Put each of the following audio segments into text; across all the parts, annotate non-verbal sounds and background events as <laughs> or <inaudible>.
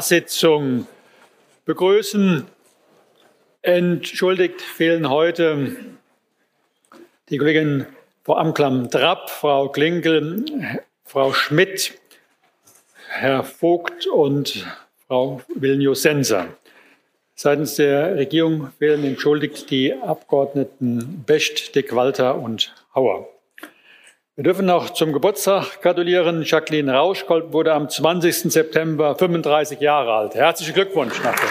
Sitzung begrüßen. Entschuldigt fehlen heute die Kollegin Frau Amklam-Drapp, Frau Klinkel, Frau Schmidt, Herr Vogt und Frau Vilnius-Senser. Seitens der Regierung fehlen entschuldigt die Abgeordneten Becht, de Qualter und Hauer. Wir dürfen noch zum Geburtstag gratulieren. Jacqueline Rauschkolb wurde am 20. September 35 Jahre alt. Herzlichen Glückwunsch nachher.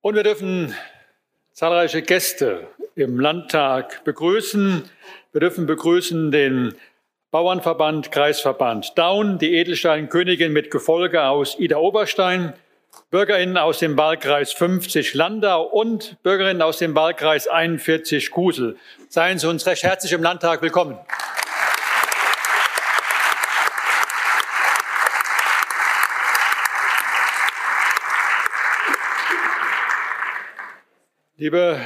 Und wir dürfen zahlreiche Gäste im Landtag begrüßen. Wir dürfen begrüßen den Bauernverband, Kreisverband Daun, die Edelstein-Königin mit Gefolge aus Ida Oberstein, Bürgerinnen aus dem Wahlkreis 50 Landau und Bürgerinnen aus dem Wahlkreis 41 Kusel. Seien Sie uns recht herzlich im Landtag willkommen. Liebe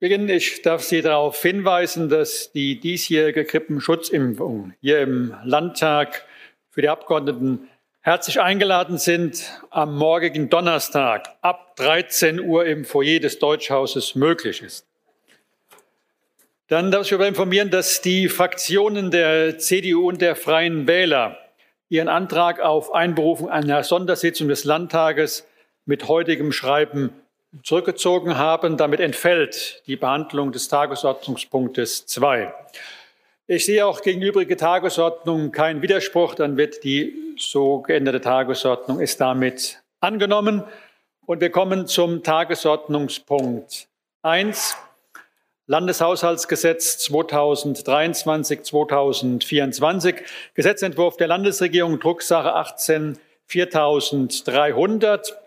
Bürgerinnen, ich darf Sie darauf hinweisen, dass die diesjährige Krippenschutzimpfung hier im Landtag für die Abgeordneten herzlich eingeladen sind, am morgigen Donnerstag ab 13 Uhr im Foyer des Deutschhauses möglich ist. Dann darf ich darüber informieren, dass die Fraktionen der CDU und der Freien Wähler ihren Antrag auf Einberufung einer Sondersitzung des Landtages mit heutigem Schreiben zurückgezogen haben. Damit entfällt die Behandlung des Tagesordnungspunktes 2. Ich sehe auch gegen übrige Tagesordnung keinen Widerspruch. Dann wird die so geänderte Tagesordnung ist damit angenommen. Und wir kommen zum Tagesordnungspunkt 1. Landeshaushaltsgesetz 2023-2024. Gesetzentwurf der Landesregierung, Drucksache 18 4300.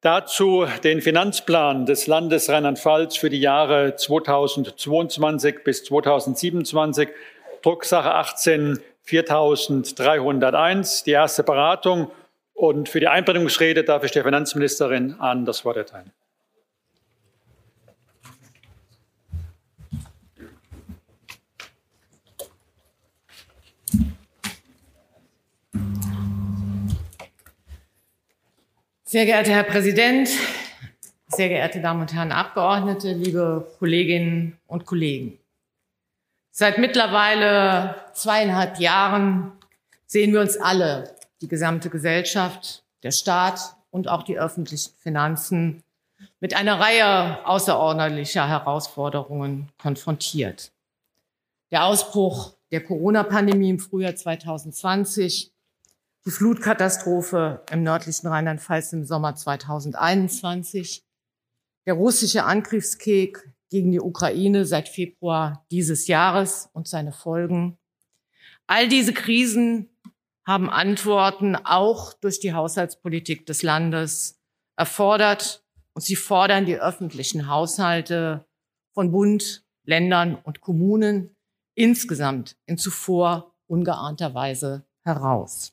Dazu den Finanzplan des Landes Rheinland-Pfalz für die Jahre 2022 bis 2027, Drucksache 18 4301, die erste Beratung. Und für die Einbringungsrede darf ich der Finanzministerin an das Wort erteilen. Sehr geehrter Herr Präsident, sehr geehrte Damen und Herren Abgeordnete, liebe Kolleginnen und Kollegen. Seit mittlerweile zweieinhalb Jahren sehen wir uns alle, die gesamte Gesellschaft, der Staat und auch die öffentlichen Finanzen mit einer Reihe außerordentlicher Herausforderungen konfrontiert. Der Ausbruch der Corona-Pandemie im Frühjahr 2020 die Flutkatastrophe im nördlichen Rheinland-Pfalz im Sommer 2021, der russische Angriffskrieg gegen die Ukraine seit Februar dieses Jahres und seine Folgen. All diese Krisen haben Antworten auch durch die Haushaltspolitik des Landes erfordert und sie fordern die öffentlichen Haushalte von Bund, Ländern und Kommunen insgesamt in zuvor ungeahnter Weise heraus.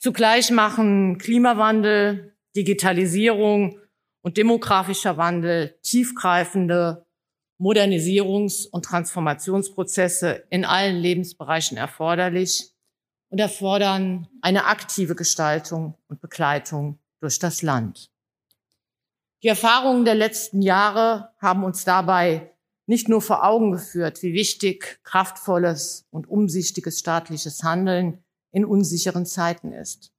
Zugleich machen Klimawandel, Digitalisierung und demografischer Wandel tiefgreifende Modernisierungs- und Transformationsprozesse in allen Lebensbereichen erforderlich und erfordern eine aktive Gestaltung und Begleitung durch das Land. Die Erfahrungen der letzten Jahre haben uns dabei nicht nur vor Augen geführt, wie wichtig kraftvolles und umsichtiges staatliches Handeln in unsicheren Zeiten ist.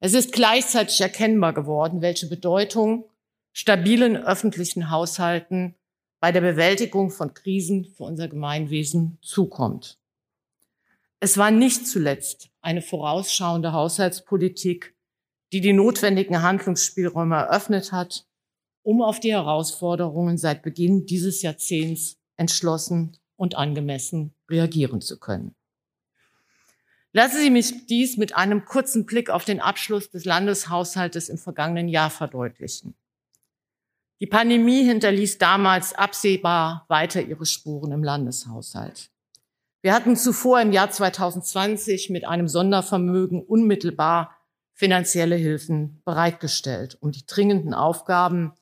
Es ist gleichzeitig erkennbar geworden, welche Bedeutung stabilen öffentlichen Haushalten bei der Bewältigung von Krisen für unser Gemeinwesen zukommt. Es war nicht zuletzt eine vorausschauende Haushaltspolitik, die die notwendigen Handlungsspielräume eröffnet hat, um auf die Herausforderungen seit Beginn dieses Jahrzehnts entschlossen und angemessen reagieren zu können. Lassen Sie mich dies mit einem kurzen Blick auf den Abschluss des Landeshaushaltes im vergangenen Jahr verdeutlichen. Die Pandemie hinterließ damals absehbar weiter ihre Spuren im Landeshaushalt. Wir hatten zuvor im Jahr 2020 mit einem Sondervermögen unmittelbar finanzielle Hilfen bereitgestellt, um die dringenden Aufgaben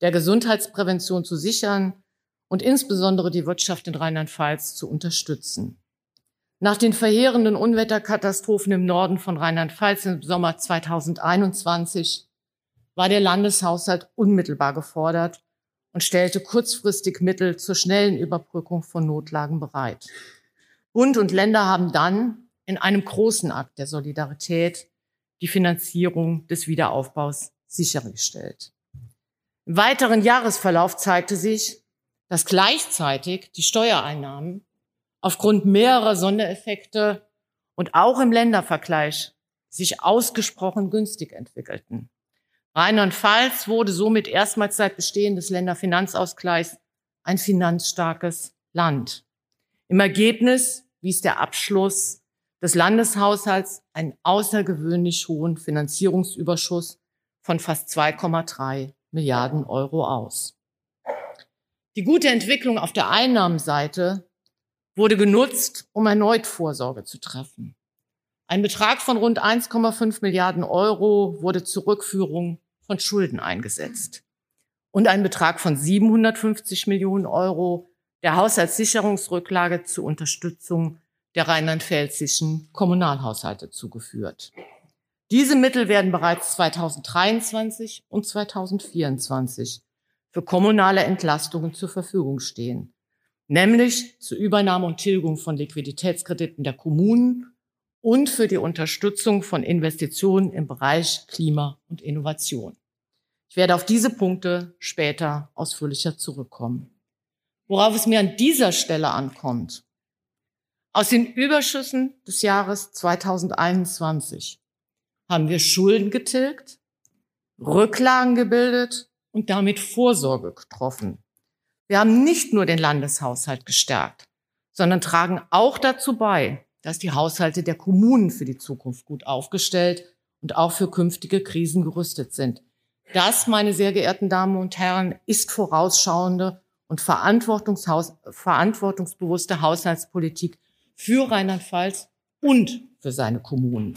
der Gesundheitsprävention zu sichern und insbesondere die Wirtschaft in Rheinland-Pfalz zu unterstützen. Nach den verheerenden Unwetterkatastrophen im Norden von Rheinland-Pfalz im Sommer 2021 war der Landeshaushalt unmittelbar gefordert und stellte kurzfristig Mittel zur schnellen Überbrückung von Notlagen bereit. Bund und Länder haben dann in einem großen Akt der Solidarität die Finanzierung des Wiederaufbaus sichergestellt. Im weiteren Jahresverlauf zeigte sich, dass gleichzeitig die Steuereinnahmen aufgrund mehrerer Sondereffekte und auch im Ländervergleich sich ausgesprochen günstig entwickelten. Rheinland-Pfalz wurde somit erstmals seit Bestehen des Länderfinanzausgleichs ein finanzstarkes Land. Im Ergebnis wies der Abschluss des Landeshaushalts einen außergewöhnlich hohen Finanzierungsüberschuss von fast 2,3 Milliarden Euro aus. Die gute Entwicklung auf der Einnahmenseite wurde genutzt, um erneut Vorsorge zu treffen. Ein Betrag von rund 1,5 Milliarden Euro wurde zur Rückführung von Schulden eingesetzt. Und ein Betrag von 750 Millionen Euro der Haushaltssicherungsrücklage zur Unterstützung der rheinland-pfälzischen Kommunalhaushalte zugeführt. Diese Mittel werden bereits 2023 und 2024 für kommunale Entlastungen zur Verfügung stehen nämlich zur Übernahme und Tilgung von Liquiditätskrediten der Kommunen und für die Unterstützung von Investitionen im Bereich Klima und Innovation. Ich werde auf diese Punkte später ausführlicher zurückkommen. Worauf es mir an dieser Stelle ankommt. Aus den Überschüssen des Jahres 2021 haben wir Schulden getilgt, Rücklagen gebildet und damit Vorsorge getroffen wir haben nicht nur den Landeshaushalt gestärkt, sondern tragen auch dazu bei, dass die Haushalte der Kommunen für die Zukunft gut aufgestellt und auch für künftige Krisen gerüstet sind. Das, meine sehr geehrten Damen und Herren, ist vorausschauende und verantwortungsbewusste Haushaltspolitik für Rheinland-Pfalz und für seine Kommunen.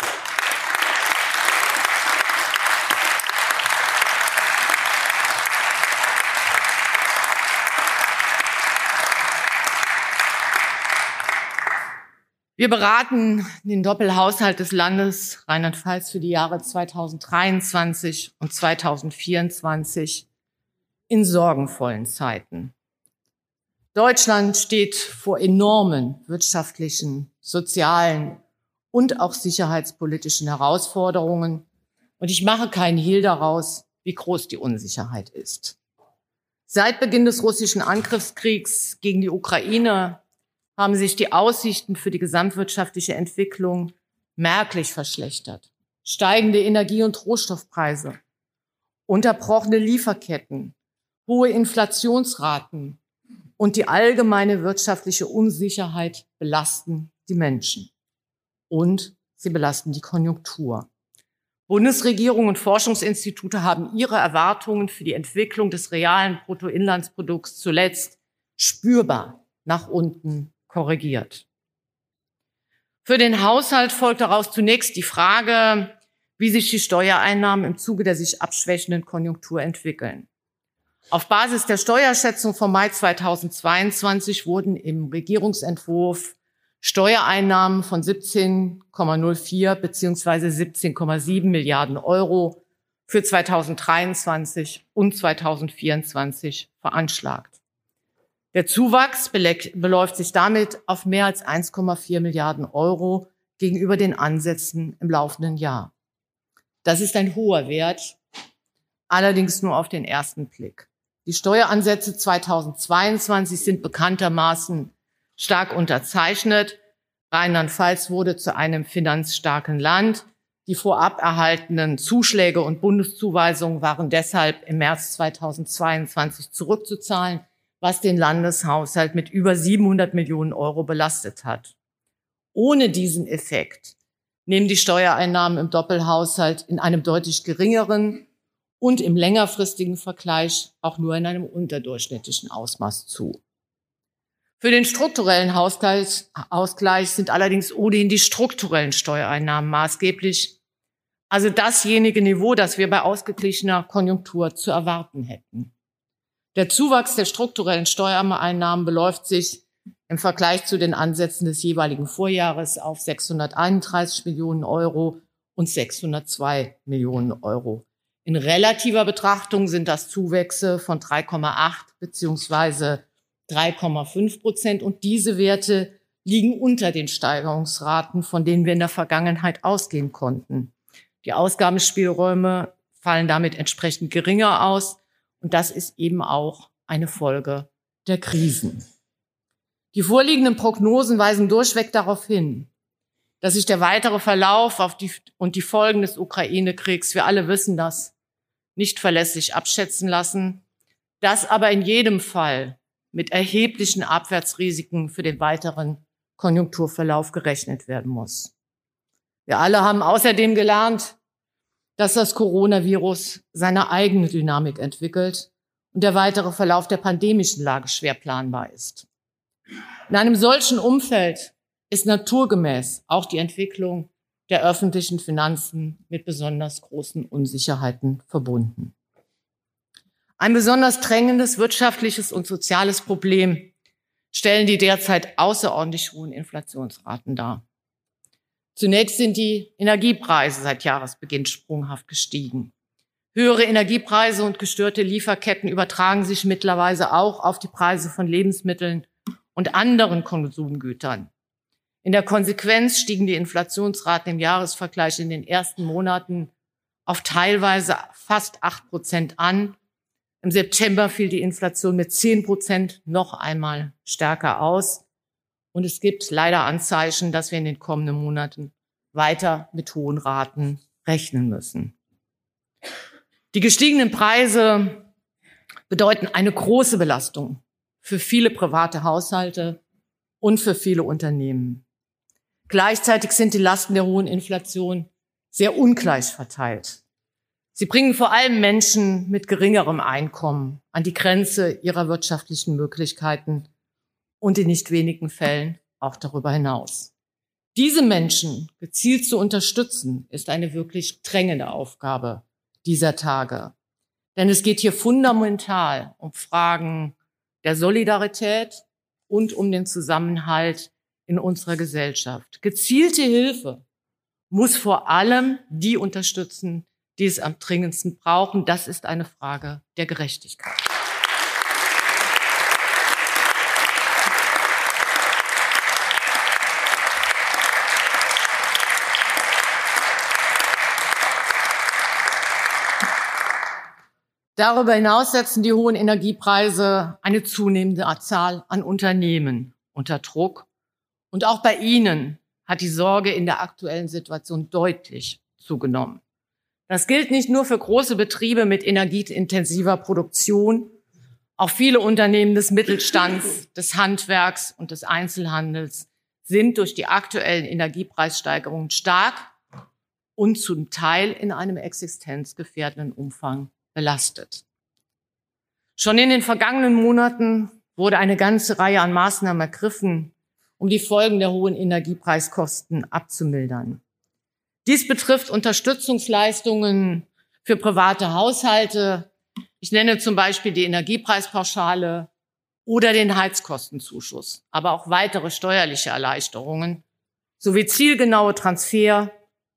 Wir beraten den Doppelhaushalt des Landes Rheinland-Pfalz für die Jahre 2023 und 2024 in sorgenvollen Zeiten. Deutschland steht vor enormen wirtschaftlichen, sozialen und auch sicherheitspolitischen Herausforderungen. Und ich mache keinen Hehl daraus, wie groß die Unsicherheit ist. Seit Beginn des russischen Angriffskriegs gegen die Ukraine haben sich die Aussichten für die gesamtwirtschaftliche Entwicklung merklich verschlechtert. Steigende Energie- und Rohstoffpreise, unterbrochene Lieferketten, hohe Inflationsraten und die allgemeine wirtschaftliche Unsicherheit belasten die Menschen. Und sie belasten die Konjunktur. Bundesregierung und Forschungsinstitute haben ihre Erwartungen für die Entwicklung des realen Bruttoinlandsprodukts zuletzt spürbar nach unten korrigiert. Für den Haushalt folgt daraus zunächst die Frage, wie sich die Steuereinnahmen im Zuge der sich abschwächenden Konjunktur entwickeln. Auf Basis der Steuerschätzung vom Mai 2022 wurden im Regierungsentwurf Steuereinnahmen von 17,04 beziehungsweise 17,7 Milliarden Euro für 2023 und 2024 veranschlagt. Der Zuwachs beläuft sich damit auf mehr als 1,4 Milliarden Euro gegenüber den Ansätzen im laufenden Jahr. Das ist ein hoher Wert, allerdings nur auf den ersten Blick. Die Steueransätze 2022 sind bekanntermaßen stark unterzeichnet. Rheinland-Pfalz wurde zu einem finanzstarken Land. Die vorab erhaltenen Zuschläge und Bundeszuweisungen waren deshalb im März 2022 zurückzuzahlen was den Landeshaushalt mit über 700 Millionen Euro belastet hat. Ohne diesen Effekt nehmen die Steuereinnahmen im Doppelhaushalt in einem deutlich geringeren und im längerfristigen Vergleich auch nur in einem unterdurchschnittlichen Ausmaß zu. Für den strukturellen Ausgleich, sind allerdings ohnehin die strukturellen Steuereinnahmen maßgeblich, also dasjenige Niveau, das wir bei ausgeglichener Konjunktur zu erwarten hätten. Der Zuwachs der strukturellen Steuereinnahmen beläuft sich im Vergleich zu den Ansätzen des jeweiligen Vorjahres auf 631 Millionen Euro und 602 Millionen Euro. In relativer Betrachtung sind das Zuwächse von 3,8 beziehungsweise 3,5 Prozent und diese Werte liegen unter den Steigerungsraten, von denen wir in der Vergangenheit ausgehen konnten. Die Ausgabenspielräume fallen damit entsprechend geringer aus und das ist eben auch eine Folge der Krisen. Die vorliegenden Prognosen weisen durchweg darauf hin, dass sich der weitere Verlauf auf die, und die Folgen des Ukraine-Kriegs, wir alle wissen das, nicht verlässlich abschätzen lassen, dass aber in jedem Fall mit erheblichen Abwärtsrisiken für den weiteren Konjunkturverlauf gerechnet werden muss. Wir alle haben außerdem gelernt, dass das Coronavirus seine eigene Dynamik entwickelt und der weitere Verlauf der pandemischen Lage schwer planbar ist. In einem solchen Umfeld ist naturgemäß auch die Entwicklung der öffentlichen Finanzen mit besonders großen Unsicherheiten verbunden. Ein besonders drängendes wirtschaftliches und soziales Problem stellen die derzeit außerordentlich hohen Inflationsraten dar. Zunächst sind die Energiepreise seit Jahresbeginn sprunghaft gestiegen. Höhere Energiepreise und gestörte Lieferketten übertragen sich mittlerweile auch auf die Preise von Lebensmitteln und anderen Konsumgütern. In der Konsequenz stiegen die Inflationsraten im Jahresvergleich in den ersten Monaten auf teilweise fast acht Prozent an. Im September fiel die Inflation mit zehn Prozent noch einmal stärker aus. Und es gibt leider Anzeichen, dass wir in den kommenden Monaten weiter mit hohen Raten rechnen müssen. Die gestiegenen Preise bedeuten eine große Belastung für viele private Haushalte und für viele Unternehmen. Gleichzeitig sind die Lasten der hohen Inflation sehr ungleich verteilt. Sie bringen vor allem Menschen mit geringerem Einkommen an die Grenze ihrer wirtschaftlichen Möglichkeiten und in nicht wenigen Fällen auch darüber hinaus. Diese Menschen gezielt zu unterstützen, ist eine wirklich drängende Aufgabe dieser Tage. Denn es geht hier fundamental um Fragen der Solidarität und um den Zusammenhalt in unserer Gesellschaft. Gezielte Hilfe muss vor allem die unterstützen, die es am dringendsten brauchen. Das ist eine Frage der Gerechtigkeit. Darüber hinaus setzen die hohen Energiepreise eine zunehmende Zahl an Unternehmen unter Druck. Und auch bei ihnen hat die Sorge in der aktuellen Situation deutlich zugenommen. Das gilt nicht nur für große Betriebe mit energieintensiver Produktion. Auch viele Unternehmen des Mittelstands, <laughs> des Handwerks und des Einzelhandels sind durch die aktuellen Energiepreissteigerungen stark und zum Teil in einem existenzgefährdenden Umfang belastet. Schon in den vergangenen Monaten wurde eine ganze Reihe an Maßnahmen ergriffen, um die Folgen der hohen Energiepreiskosten abzumildern. Dies betrifft Unterstützungsleistungen für private Haushalte. Ich nenne zum Beispiel die Energiepreispauschale oder den Heizkostenzuschuss, aber auch weitere steuerliche Erleichterungen sowie zielgenaue Transfer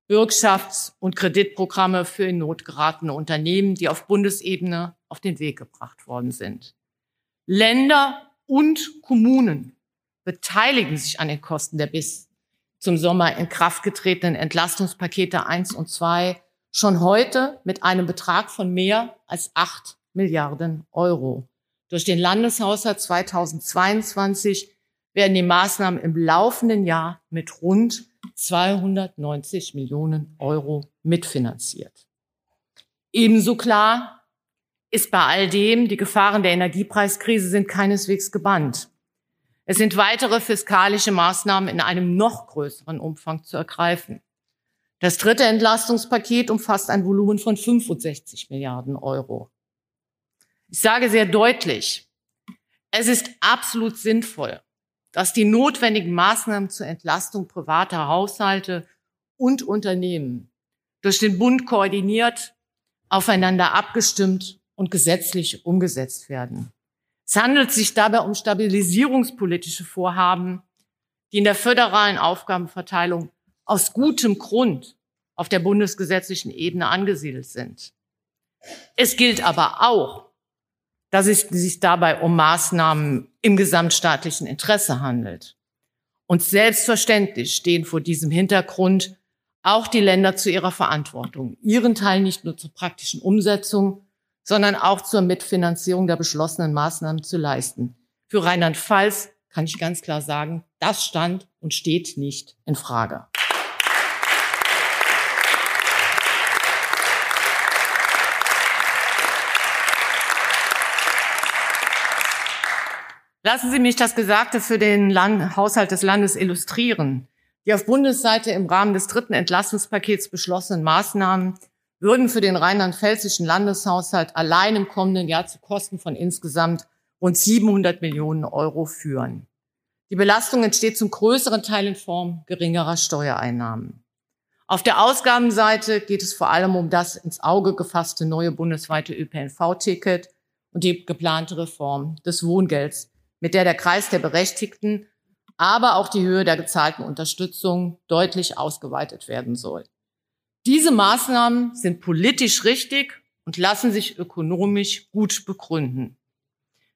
Bürgschafts- und Kreditprogramme für in Not geratene Unternehmen, die auf Bundesebene auf den Weg gebracht worden sind. Länder und Kommunen beteiligen sich an den Kosten der bis zum Sommer in Kraft getretenen Entlastungspakete 1 und 2 schon heute mit einem Betrag von mehr als 8 Milliarden Euro. Durch den Landeshaushalt 2022 werden die Maßnahmen im laufenden Jahr mit rund 290 Millionen Euro mitfinanziert. Ebenso klar ist bei all dem, die Gefahren der Energiepreiskrise sind keineswegs gebannt. Es sind weitere fiskalische Maßnahmen in einem noch größeren Umfang zu ergreifen. Das dritte Entlastungspaket umfasst ein Volumen von 65 Milliarden Euro. Ich sage sehr deutlich, es ist absolut sinnvoll, dass die notwendigen Maßnahmen zur Entlastung privater Haushalte und Unternehmen durch den Bund koordiniert, aufeinander abgestimmt und gesetzlich umgesetzt werden. Es handelt sich dabei um stabilisierungspolitische Vorhaben, die in der föderalen Aufgabenverteilung aus gutem Grund auf der bundesgesetzlichen Ebene angesiedelt sind. Es gilt aber auch, dass es sich dabei um Maßnahmen im gesamtstaatlichen Interesse handelt. Und selbstverständlich stehen vor diesem Hintergrund auch die Länder zu ihrer Verantwortung, ihren Teil nicht nur zur praktischen Umsetzung, sondern auch zur Mitfinanzierung der beschlossenen Maßnahmen zu leisten. Für Rheinland-Pfalz kann ich ganz klar sagen, das stand und steht nicht in Frage. Lassen Sie mich das Gesagte für den Land Haushalt des Landes illustrieren. Die auf Bundesseite im Rahmen des dritten Entlastungspakets beschlossenen Maßnahmen würden für den rheinland-pfälzischen Landeshaushalt allein im kommenden Jahr zu Kosten von insgesamt rund 700 Millionen Euro führen. Die Belastung entsteht zum größeren Teil in Form geringerer Steuereinnahmen. Auf der Ausgabenseite geht es vor allem um das ins Auge gefasste neue bundesweite ÖPNV-Ticket und die geplante Reform des Wohngelds mit der der Kreis der Berechtigten, aber auch die Höhe der gezahlten Unterstützung deutlich ausgeweitet werden soll. Diese Maßnahmen sind politisch richtig und lassen sich ökonomisch gut begründen.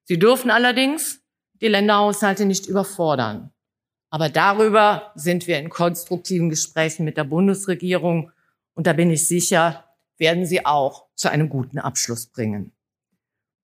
Sie dürfen allerdings die Länderhaushalte nicht überfordern. Aber darüber sind wir in konstruktiven Gesprächen mit der Bundesregierung und da bin ich sicher, werden sie auch zu einem guten Abschluss bringen.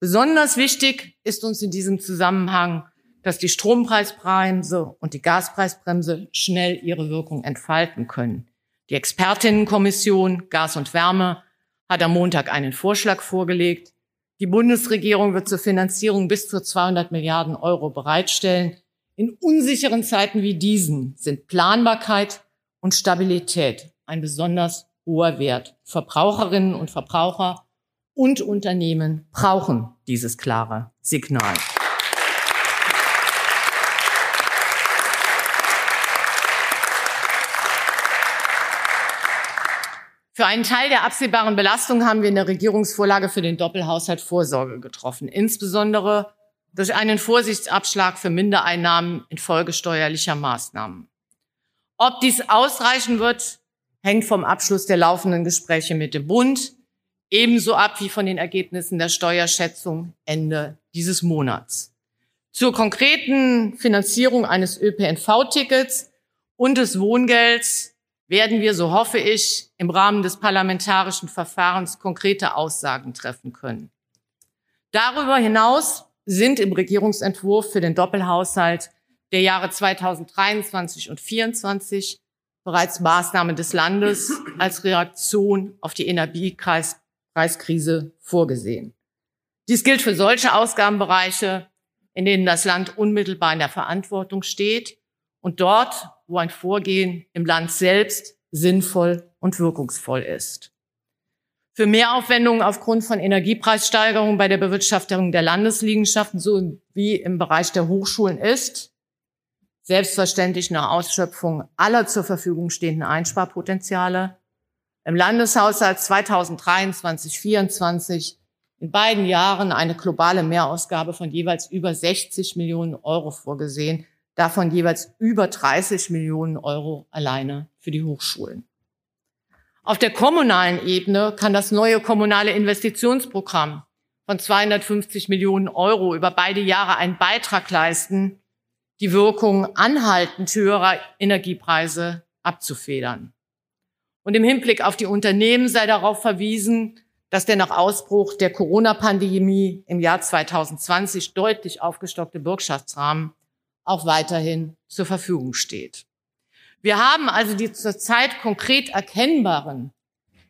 Besonders wichtig ist uns in diesem Zusammenhang, dass die Strompreisbremse und die Gaspreisbremse schnell ihre Wirkung entfalten können. Die Expertinnenkommission Gas und Wärme hat am Montag einen Vorschlag vorgelegt. Die Bundesregierung wird zur Finanzierung bis zu 200 Milliarden Euro bereitstellen. In unsicheren Zeiten wie diesen sind Planbarkeit und Stabilität ein besonders hoher Wert. Verbraucherinnen und Verbraucher und Unternehmen brauchen dieses klare Signal. Für einen Teil der absehbaren Belastung haben wir in der Regierungsvorlage für den Doppelhaushalt Vorsorge getroffen, insbesondere durch einen Vorsichtsabschlag für Mindereinnahmen infolge steuerlicher Maßnahmen. Ob dies ausreichen wird, hängt vom Abschluss der laufenden Gespräche mit dem Bund, ebenso ab wie von den Ergebnissen der Steuerschätzung Ende dieses Monats. Zur konkreten Finanzierung eines ÖPNV-Tickets und des Wohngelds werden wir, so hoffe ich, im Rahmen des parlamentarischen Verfahrens konkrete Aussagen treffen können. Darüber hinaus sind im Regierungsentwurf für den Doppelhaushalt der Jahre 2023 und 2024 bereits Maßnahmen des Landes als Reaktion auf die Energiekreis Preiskrise vorgesehen. Dies gilt für solche Ausgabenbereiche, in denen das Land unmittelbar in der Verantwortung steht und dort, wo ein Vorgehen im Land selbst sinnvoll und wirkungsvoll ist. Für Mehraufwendungen aufgrund von Energiepreissteigerungen bei der Bewirtschaftung der Landesliegenschaften sowie im Bereich der Hochschulen ist selbstverständlich nach Ausschöpfung aller zur Verfügung stehenden Einsparpotenziale im Landeshaushalt 2023, 2024 in beiden Jahren eine globale Mehrausgabe von jeweils über 60 Millionen Euro vorgesehen, davon jeweils über 30 Millionen Euro alleine für die Hochschulen. Auf der kommunalen Ebene kann das neue kommunale Investitionsprogramm von 250 Millionen Euro über beide Jahre einen Beitrag leisten, die Wirkung anhaltend höherer Energiepreise abzufedern. Und im Hinblick auf die Unternehmen sei darauf verwiesen, dass der nach Ausbruch der Corona-Pandemie im Jahr 2020 deutlich aufgestockte Bürgschaftsrahmen auch weiterhin zur Verfügung steht. Wir haben also die zurzeit konkret erkennbaren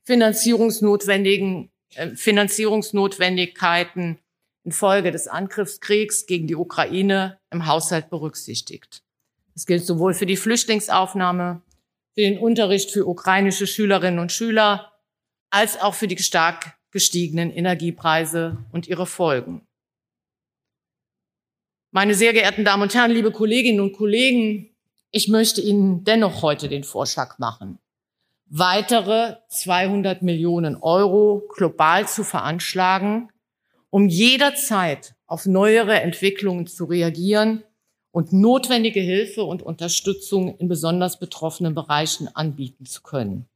Finanzierungsnotwendigen, äh, Finanzierungsnotwendigkeiten infolge des Angriffskriegs gegen die Ukraine im Haushalt berücksichtigt. Das gilt sowohl für die Flüchtlingsaufnahme für den Unterricht für ukrainische Schülerinnen und Schüler, als auch für die stark gestiegenen Energiepreise und ihre Folgen. Meine sehr geehrten Damen und Herren, liebe Kolleginnen und Kollegen, ich möchte Ihnen dennoch heute den Vorschlag machen, weitere 200 Millionen Euro global zu veranschlagen, um jederzeit auf neuere Entwicklungen zu reagieren und notwendige Hilfe und Unterstützung in besonders betroffenen Bereichen anbieten zu können.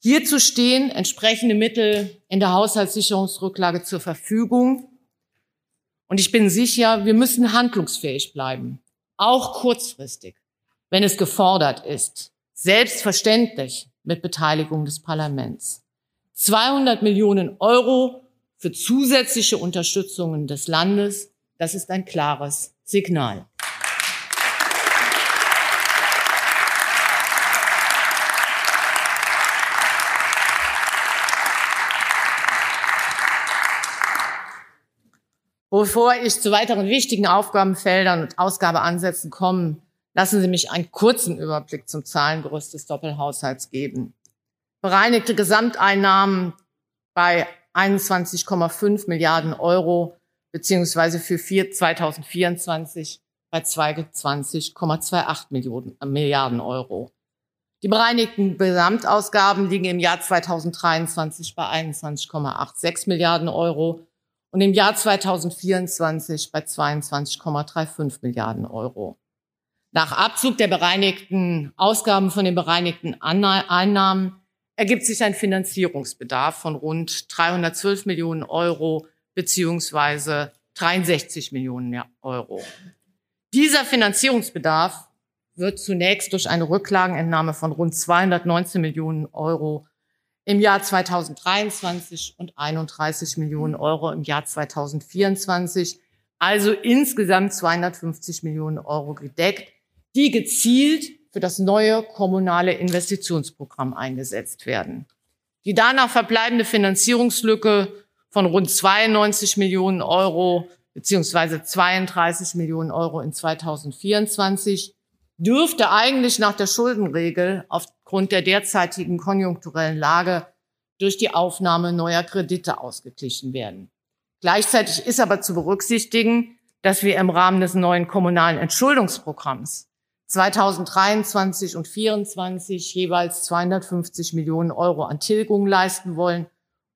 Hierzu stehen entsprechende Mittel in der Haushaltssicherungsrücklage zur Verfügung. Und ich bin sicher, wir müssen handlungsfähig bleiben, auch kurzfristig, wenn es gefordert ist. Selbstverständlich mit Beteiligung des Parlaments. 200 Millionen Euro für zusätzliche Unterstützungen des Landes, das ist ein klares Signal. Bevor ich zu weiteren wichtigen Aufgabenfeldern und Ausgabeansätzen komme, lassen Sie mich einen kurzen Überblick zum Zahlengerüst des Doppelhaushalts geben. Bereinigte Gesamteinnahmen bei 21,5 Milliarden Euro beziehungsweise für 2024 bei 22,28 äh, Milliarden Euro. Die bereinigten Gesamtausgaben liegen im Jahr 2023 bei 21,86 Milliarden Euro und im Jahr 2024 bei 22,35 Milliarden Euro. Nach Abzug der bereinigten Ausgaben von den bereinigten Einnahmen ergibt sich ein Finanzierungsbedarf von rund 312 Millionen Euro beziehungsweise 63 Millionen Euro. Dieser Finanzierungsbedarf wird zunächst durch eine Rücklagenentnahme von rund 219 Millionen Euro im Jahr 2023 und 31 Millionen Euro im Jahr 2024, also insgesamt 250 Millionen Euro gedeckt, die gezielt für das neue kommunale Investitionsprogramm eingesetzt werden. Die danach verbleibende Finanzierungslücke von rund 92 Millionen Euro beziehungsweise 32 Millionen Euro in 2024 dürfte eigentlich nach der Schuldenregel aufgrund der derzeitigen konjunkturellen Lage durch die Aufnahme neuer Kredite ausgeglichen werden. Gleichzeitig ist aber zu berücksichtigen, dass wir im Rahmen des neuen kommunalen Entschuldungsprogramms 2023 und 2024 jeweils 250 Millionen Euro an Tilgung leisten wollen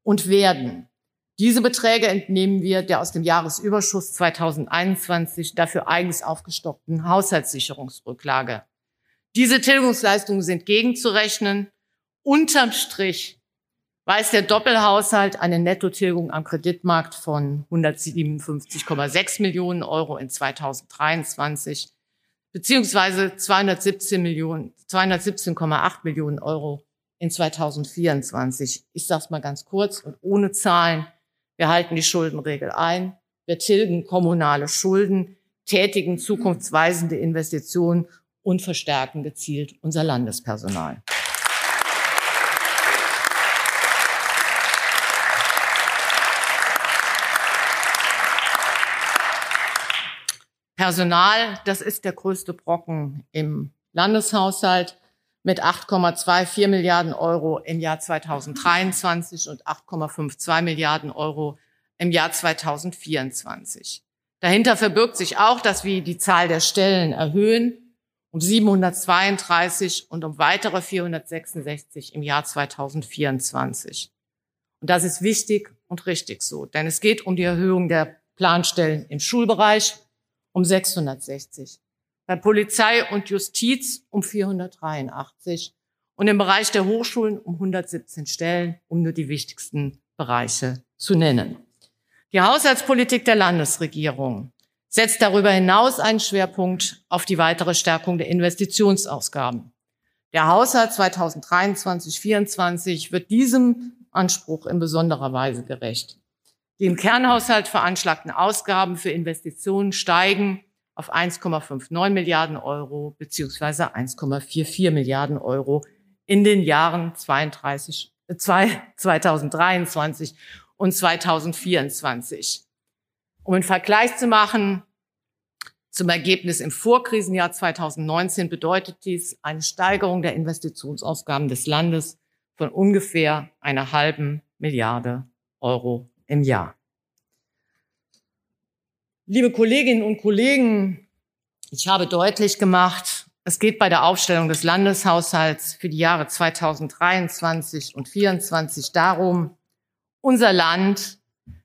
und werden. Diese Beträge entnehmen wir der aus dem Jahresüberschuss 2021 dafür eigens aufgestockten Haushaltssicherungsrücklage. Diese Tilgungsleistungen sind gegenzurechnen. Unterm Strich weist der Doppelhaushalt eine Nettotilgung am Kreditmarkt von 157,6 Millionen Euro in 2023 beziehungsweise 217 Millionen, 217,8 Millionen Euro in 2024. Ich sage es mal ganz kurz und ohne Zahlen. Wir halten die Schuldenregel ein. Wir tilgen kommunale Schulden, tätigen zukunftsweisende Investitionen und verstärken gezielt unser Landespersonal. Personal, das ist der größte Brocken im Landeshaushalt mit 8,24 Milliarden Euro im Jahr 2023 und 8,52 Milliarden Euro im Jahr 2024. Dahinter verbirgt sich auch, dass wir die Zahl der Stellen erhöhen um 732 und um weitere 466 im Jahr 2024. Und das ist wichtig und richtig so, denn es geht um die Erhöhung der Planstellen im Schulbereich um 660 bei Polizei und Justiz um 483 und im Bereich der Hochschulen um 117 Stellen, um nur die wichtigsten Bereiche zu nennen. Die Haushaltspolitik der Landesregierung setzt darüber hinaus einen Schwerpunkt auf die weitere Stärkung der Investitionsausgaben. Der Haushalt 2023-24 wird diesem Anspruch in besonderer Weise gerecht. Die im Kernhaushalt veranschlagten Ausgaben für Investitionen steigen auf 1,59 Milliarden Euro beziehungsweise 1,44 Milliarden Euro in den Jahren 32, äh, 2023 und 2024. Um einen Vergleich zu machen zum Ergebnis im Vorkrisenjahr 2019 bedeutet dies eine Steigerung der Investitionsausgaben des Landes von ungefähr einer halben Milliarde Euro im Jahr. Liebe Kolleginnen und Kollegen, ich habe deutlich gemacht, es geht bei der Aufstellung des Landeshaushalts für die Jahre 2023 und 2024 darum, unser Land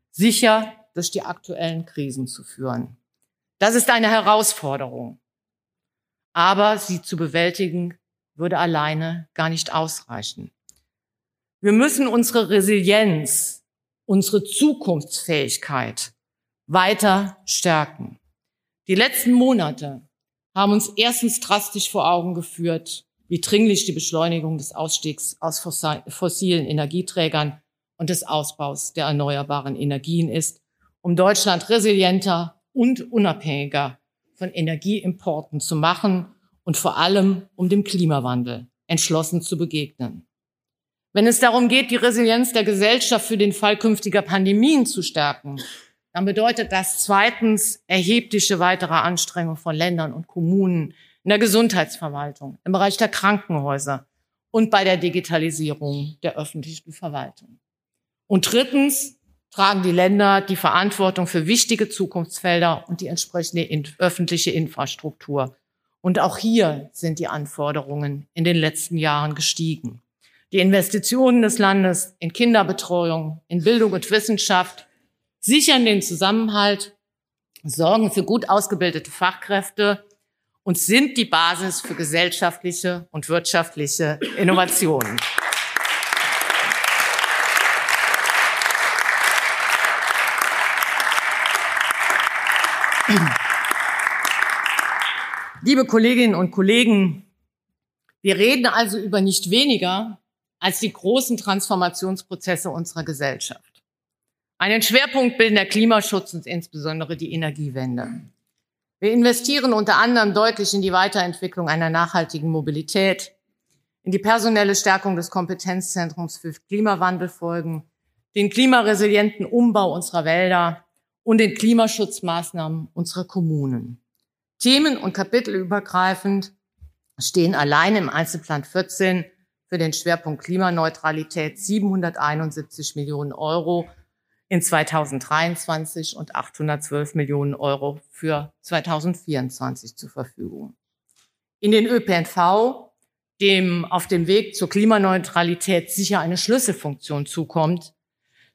sicher durch die aktuellen Krisen zu führen. Das ist eine Herausforderung. Aber sie zu bewältigen, würde alleine gar nicht ausreichen. Wir müssen unsere Resilienz, unsere Zukunftsfähigkeit weiter stärken. Die letzten Monate haben uns erstens drastisch vor Augen geführt, wie dringlich die Beschleunigung des Ausstiegs aus fossilen Energieträgern und des Ausbaus der erneuerbaren Energien ist, um Deutschland resilienter und unabhängiger von Energieimporten zu machen und vor allem um dem Klimawandel entschlossen zu begegnen. Wenn es darum geht, die Resilienz der Gesellschaft für den Fall künftiger Pandemien zu stärken, dann bedeutet das zweitens erhebliche weitere Anstrengungen von Ländern und Kommunen in der Gesundheitsverwaltung, im Bereich der Krankenhäuser und bei der Digitalisierung der öffentlichen Verwaltung. Und drittens tragen die Länder die Verantwortung für wichtige Zukunftsfelder und die entsprechende in öffentliche Infrastruktur. Und auch hier sind die Anforderungen in den letzten Jahren gestiegen. Die Investitionen des Landes in Kinderbetreuung, in Bildung und Wissenschaft sichern den Zusammenhalt, sorgen für gut ausgebildete Fachkräfte und sind die Basis für gesellschaftliche und wirtschaftliche Innovationen. Liebe Kolleginnen und Kollegen, wir reden also über nicht weniger als die großen Transformationsprozesse unserer Gesellschaft. Einen Schwerpunkt bilden der Klimaschutz und insbesondere die Energiewende. Wir investieren unter anderem deutlich in die Weiterentwicklung einer nachhaltigen Mobilität, in die personelle Stärkung des Kompetenzzentrums für Klimawandelfolgen, den klimaresilienten Umbau unserer Wälder und den Klimaschutzmaßnahmen unserer Kommunen. Themen- und kapitelübergreifend stehen allein im Einzelplan 14 für den Schwerpunkt Klimaneutralität 771 Millionen Euro in 2023 und 812 Millionen Euro für 2024 zur Verfügung. In den ÖPNV, dem auf dem Weg zur Klimaneutralität sicher eine Schlüsselfunktion zukommt,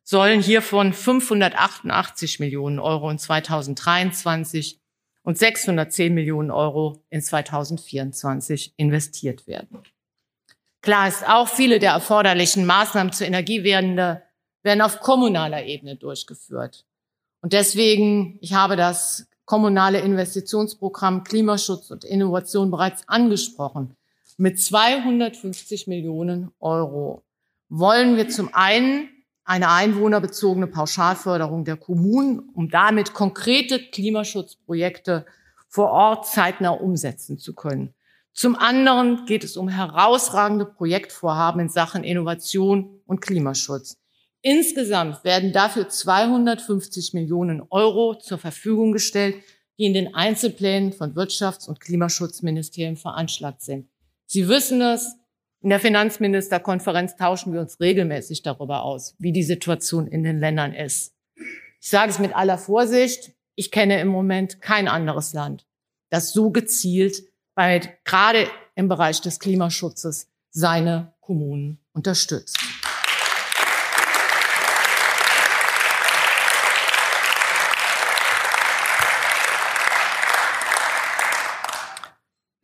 sollen hiervon 588 Millionen Euro in 2023 und 610 Millionen Euro in 2024 investiert werden. Klar ist auch, viele der erforderlichen Maßnahmen zur Energiewende werden auf kommunaler Ebene durchgeführt. Und deswegen, ich habe das kommunale Investitionsprogramm Klimaschutz und Innovation bereits angesprochen. Mit 250 Millionen Euro wollen wir zum einen eine einwohnerbezogene Pauschalförderung der Kommunen, um damit konkrete Klimaschutzprojekte vor Ort zeitnah umsetzen zu können. Zum anderen geht es um herausragende Projektvorhaben in Sachen Innovation und Klimaschutz. Insgesamt werden dafür 250 Millionen Euro zur Verfügung gestellt, die in den Einzelplänen von Wirtschafts- und Klimaschutzministerien veranschlagt sind. Sie wissen es, in der Finanzministerkonferenz tauschen wir uns regelmäßig darüber aus, wie die Situation in den Ländern ist. Ich sage es mit aller Vorsicht, ich kenne im Moment kein anderes Land, das so gezielt bei, gerade im Bereich des Klimaschutzes seine Kommunen unterstützt.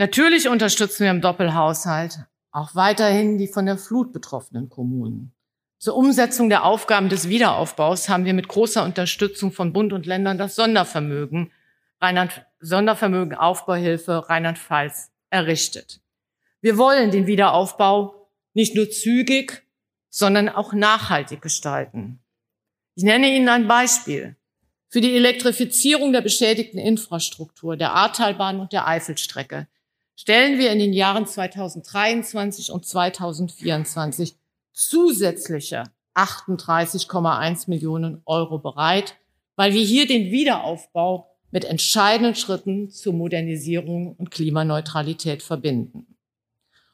Natürlich unterstützen wir im Doppelhaushalt auch weiterhin die von der Flut betroffenen Kommunen. Zur Umsetzung der Aufgaben des Wiederaufbaus haben wir mit großer Unterstützung von Bund und Ländern das Sondervermögen, Rheinland, Sondervermögen Aufbauhilfe Rheinland-Pfalz errichtet. Wir wollen den Wiederaufbau nicht nur zügig, sondern auch nachhaltig gestalten. Ich nenne Ihnen ein Beispiel. Für die Elektrifizierung der beschädigten Infrastruktur der Ahrtalbahn und der Eifelstrecke stellen wir in den Jahren 2023 und 2024 zusätzliche 38,1 Millionen Euro bereit, weil wir hier den Wiederaufbau mit entscheidenden Schritten zur Modernisierung und Klimaneutralität verbinden.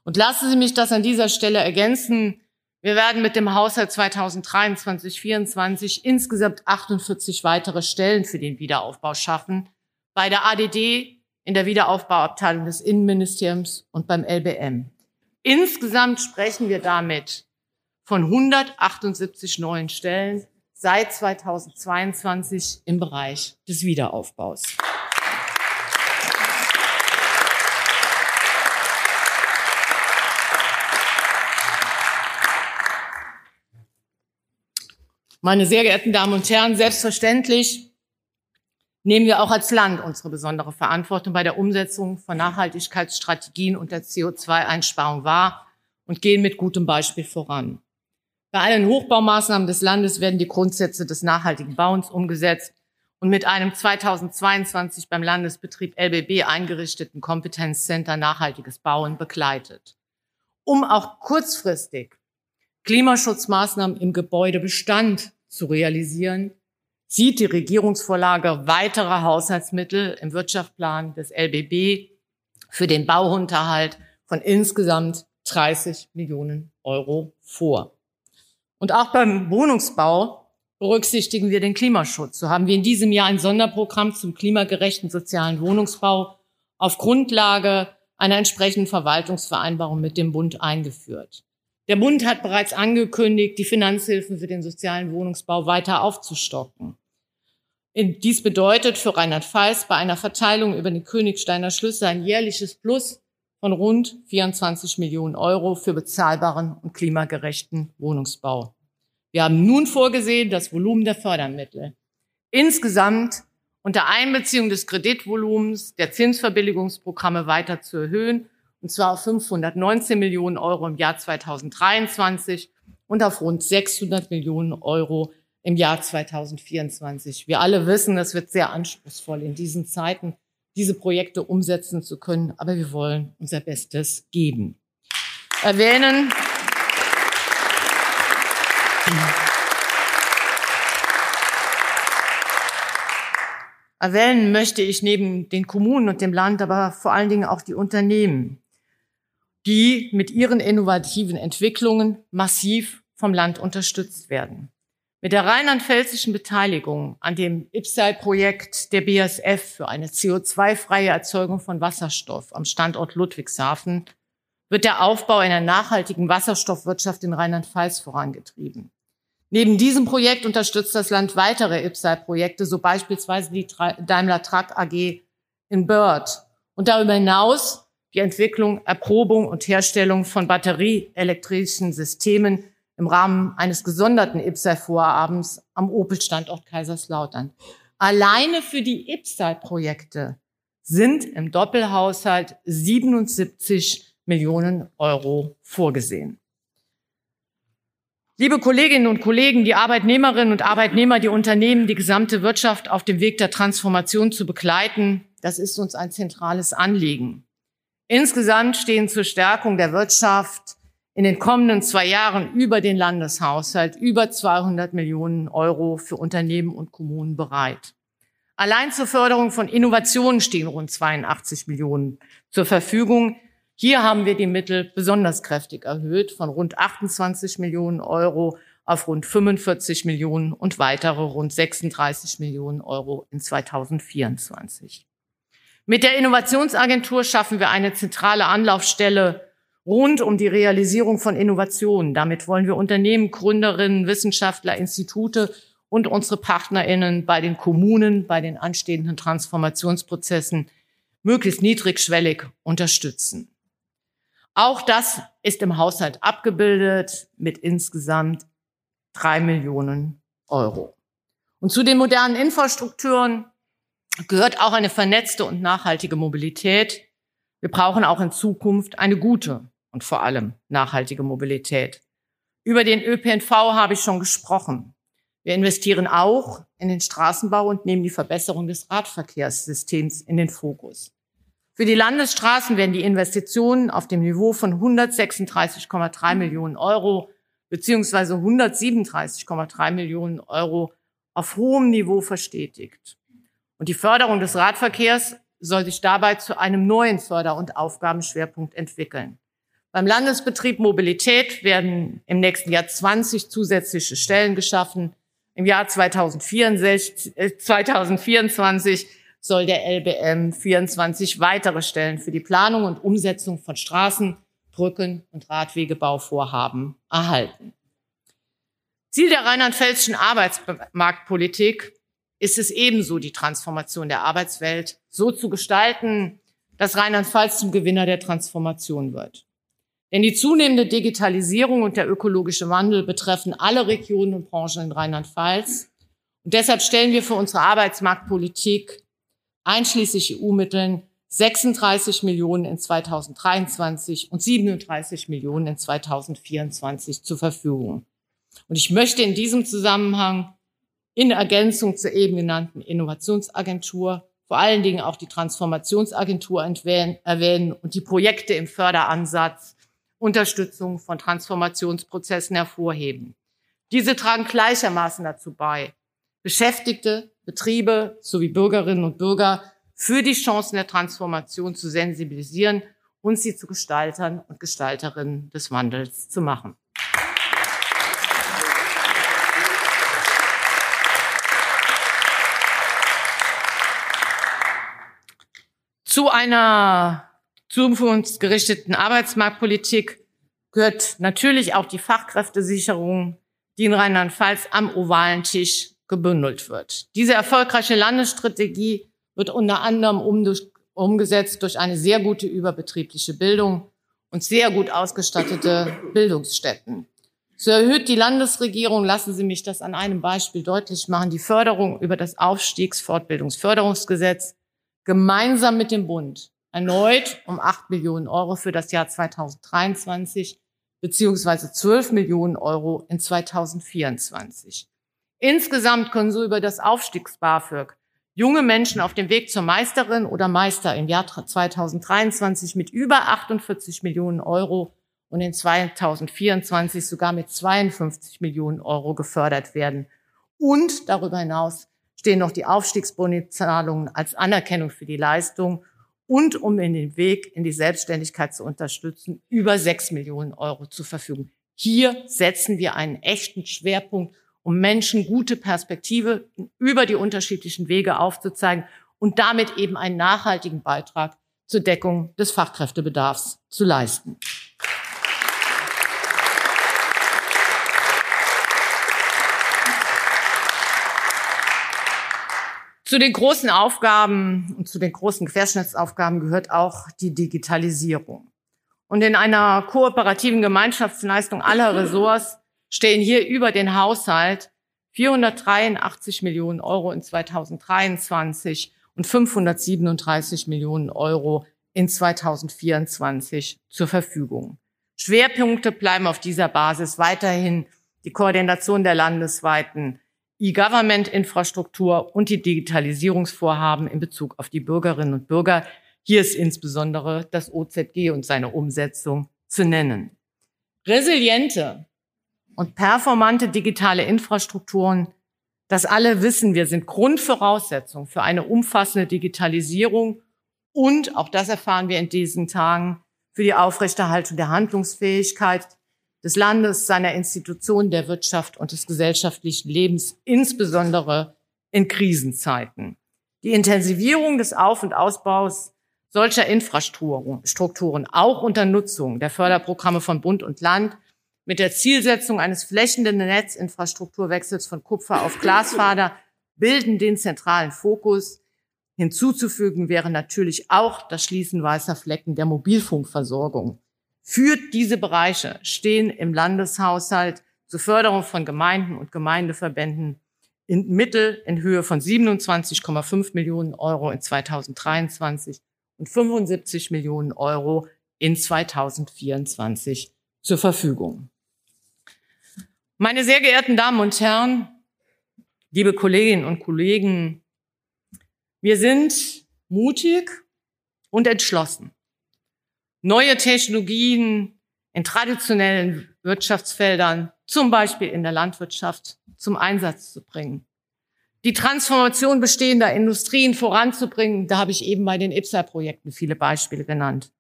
Und lassen Sie mich das an dieser Stelle ergänzen. Wir werden mit dem Haushalt 2023-24 insgesamt 48 weitere Stellen für den Wiederaufbau schaffen. Bei der ADD in der Wiederaufbauabteilung des Innenministeriums und beim LBM. Insgesamt sprechen wir damit von 178 neuen Stellen, seit 2022 im Bereich des Wiederaufbaus. Meine sehr geehrten Damen und Herren, selbstverständlich nehmen wir auch als Land unsere besondere Verantwortung bei der Umsetzung von Nachhaltigkeitsstrategien und der CO2-Einsparung wahr und gehen mit gutem Beispiel voran. Bei allen Hochbaumaßnahmen des Landes werden die Grundsätze des nachhaltigen Bauens umgesetzt und mit einem 2022 beim Landesbetrieb LBB eingerichteten Kompetenzcenter Nachhaltiges Bauen begleitet. Um auch kurzfristig Klimaschutzmaßnahmen im Gebäudebestand zu realisieren, sieht die Regierungsvorlage weitere Haushaltsmittel im Wirtschaftsplan des LBB für den Bauunterhalt von insgesamt 30 Millionen Euro vor. Und auch beim Wohnungsbau berücksichtigen wir den Klimaschutz. So haben wir in diesem Jahr ein Sonderprogramm zum klimagerechten sozialen Wohnungsbau auf Grundlage einer entsprechenden Verwaltungsvereinbarung mit dem Bund eingeführt. Der Bund hat bereits angekündigt, die Finanzhilfen für den sozialen Wohnungsbau weiter aufzustocken. Dies bedeutet für Rheinland-Pfalz bei einer Verteilung über den Königsteiner Schlüssel ein jährliches Plus von rund 24 Millionen Euro für bezahlbaren und klimagerechten Wohnungsbau. Wir haben nun vorgesehen, das Volumen der Fördermittel insgesamt unter Einbeziehung des Kreditvolumens der Zinsverbilligungsprogramme weiter zu erhöhen, und zwar auf 519 Millionen Euro im Jahr 2023 und auf rund 600 Millionen Euro im Jahr 2024. Wir alle wissen, das wird sehr anspruchsvoll in diesen Zeiten diese Projekte umsetzen zu können. Aber wir wollen unser Bestes geben. Erwähnen. Erwähnen möchte ich neben den Kommunen und dem Land aber vor allen Dingen auch die Unternehmen, die mit ihren innovativen Entwicklungen massiv vom Land unterstützt werden. Mit der rheinland-pfälzischen Beteiligung an dem IPSAI-Projekt der BASF für eine CO2-freie Erzeugung von Wasserstoff am Standort Ludwigshafen wird der Aufbau einer nachhaltigen Wasserstoffwirtschaft in Rheinland-Pfalz vorangetrieben. Neben diesem Projekt unterstützt das Land weitere IPSAI-Projekte, so beispielsweise die Daimler Truck AG in Bird. Und darüber hinaus die Entwicklung, Erprobung und Herstellung von batterieelektrischen Systemen im Rahmen eines gesonderten IPSAI-Vorabends am Opel-Standort Kaiserslautern. Alleine für die IPSAI-Projekte sind im Doppelhaushalt 77 Millionen Euro vorgesehen. Liebe Kolleginnen und Kollegen, die Arbeitnehmerinnen und Arbeitnehmer, die Unternehmen, die gesamte Wirtschaft auf dem Weg der Transformation zu begleiten, das ist uns ein zentrales Anliegen. Insgesamt stehen zur Stärkung der Wirtschaft in den kommenden zwei Jahren über den Landeshaushalt über 200 Millionen Euro für Unternehmen und Kommunen bereit. Allein zur Förderung von Innovationen stehen rund 82 Millionen zur Verfügung. Hier haben wir die Mittel besonders kräftig erhöht von rund 28 Millionen Euro auf rund 45 Millionen und weitere rund 36 Millionen Euro in 2024. Mit der Innovationsagentur schaffen wir eine zentrale Anlaufstelle rund um die Realisierung von Innovationen. Damit wollen wir Unternehmen, Gründerinnen, Wissenschaftler, Institute und unsere Partnerinnen bei den Kommunen, bei den anstehenden Transformationsprozessen möglichst niedrigschwellig unterstützen. Auch das ist im Haushalt abgebildet mit insgesamt drei Millionen Euro. Und zu den modernen Infrastrukturen gehört auch eine vernetzte und nachhaltige Mobilität. Wir brauchen auch in Zukunft eine gute und vor allem nachhaltige Mobilität. Über den ÖPNV habe ich schon gesprochen. Wir investieren auch in den Straßenbau und nehmen die Verbesserung des Radverkehrssystems in den Fokus. Für die Landesstraßen werden die Investitionen auf dem Niveau von 136,3 Millionen Euro beziehungsweise 137,3 Millionen Euro auf hohem Niveau verstetigt. Und die Förderung des Radverkehrs soll sich dabei zu einem neuen Förder- und Aufgabenschwerpunkt entwickeln. Beim Landesbetrieb Mobilität werden im nächsten Jahr 20 zusätzliche Stellen geschaffen. Im Jahr 2024, äh, 2024 soll der LBM 24 weitere Stellen für die Planung und Umsetzung von Straßen, Brücken und Radwegebauvorhaben erhalten. Ziel der rheinland-pfälzischen Arbeitsmarktpolitik ist es ebenso, die Transformation der Arbeitswelt so zu gestalten, dass Rheinland-Pfalz zum Gewinner der Transformation wird. Denn die zunehmende Digitalisierung und der ökologische Wandel betreffen alle Regionen und Branchen in Rheinland-Pfalz. Und deshalb stellen wir für unsere Arbeitsmarktpolitik einschließlich EU-Mitteln 36 Millionen in 2023 und 37 Millionen in 2024 zur Verfügung. Und ich möchte in diesem Zusammenhang in Ergänzung zur eben genannten Innovationsagentur vor allen Dingen auch die Transformationsagentur erwähnen und die Projekte im Förderansatz Unterstützung von Transformationsprozessen hervorheben. Diese tragen gleichermaßen dazu bei, Beschäftigte, Betriebe sowie Bürgerinnen und Bürger für die Chancen der Transformation zu sensibilisieren und sie zu Gestaltern und Gestalterinnen des Wandels zu machen. Zu einer zukunftsgerichteten Arbeitsmarktpolitik gehört natürlich auch die Fachkräftesicherung, die in Rheinland-Pfalz am ovalen Tisch gebündelt wird. Diese erfolgreiche Landesstrategie wird unter anderem umgesetzt durch eine sehr gute überbetriebliche Bildung und sehr gut ausgestattete Bildungsstätten. So erhöht die Landesregierung, lassen Sie mich das an einem Beispiel deutlich machen, die Förderung über das Aufstiegsfortbildungsförderungsgesetz gemeinsam mit dem Bund erneut um 8 Millionen Euro für das Jahr 2023 beziehungsweise 12 Millionen Euro in 2024. Insgesamt können so über das Aufstiegs-BAföG junge Menschen auf dem Weg zur Meisterin oder Meister im Jahr 2023 mit über 48 Millionen Euro und in 2024 sogar mit 52 Millionen Euro gefördert werden. Und darüber hinaus stehen noch die Aufstiegsbonizahlungen als Anerkennung für die Leistung und um in den Weg in die Selbstständigkeit zu unterstützen, über 6 Millionen Euro zur Verfügung. Hier setzen wir einen echten Schwerpunkt um Menschen gute Perspektive über die unterschiedlichen Wege aufzuzeigen und damit eben einen nachhaltigen Beitrag zur Deckung des Fachkräftebedarfs zu leisten. Zu den großen Aufgaben und zu den großen Querschnittsaufgaben gehört auch die Digitalisierung. Und in einer kooperativen Gemeinschaftsleistung aller Ressorts <laughs> stehen hier über den Haushalt 483 Millionen Euro in 2023 und 537 Millionen Euro in 2024 zur Verfügung. Schwerpunkte bleiben auf dieser Basis weiterhin die Koordination der landesweiten E-Government-Infrastruktur und die Digitalisierungsvorhaben in Bezug auf die Bürgerinnen und Bürger. Hier ist insbesondere das OZG und seine Umsetzung zu nennen. Resiliente und performante digitale Infrastrukturen, das alle wissen wir, sind Grundvoraussetzung für eine umfassende Digitalisierung und, auch das erfahren wir in diesen Tagen, für die Aufrechterhaltung der Handlungsfähigkeit des Landes, seiner Institutionen, der Wirtschaft und des gesellschaftlichen Lebens, insbesondere in Krisenzeiten. Die Intensivierung des Auf- und Ausbaus solcher Infrastrukturen, auch unter Nutzung der Förderprogramme von Bund und Land, mit der Zielsetzung eines flächendeckenden Netzinfrastrukturwechsels von Kupfer auf Glasfaser bilden den zentralen Fokus. Hinzuzufügen wäre natürlich auch das Schließen weißer Flecken der Mobilfunkversorgung. Für diese Bereiche stehen im Landeshaushalt zur Förderung von Gemeinden und Gemeindeverbänden in Mittel in Höhe von 27,5 Millionen Euro in 2023 und 75 Millionen Euro in 2024 zur Verfügung. Meine sehr geehrten Damen und Herren, liebe Kolleginnen und Kollegen, wir sind mutig und entschlossen, neue Technologien in traditionellen Wirtschaftsfeldern, zum Beispiel in der Landwirtschaft, zum Einsatz zu bringen. Die Transformation bestehender Industrien voranzubringen, da habe ich eben bei den IPSA-Projekten viele Beispiele genannt.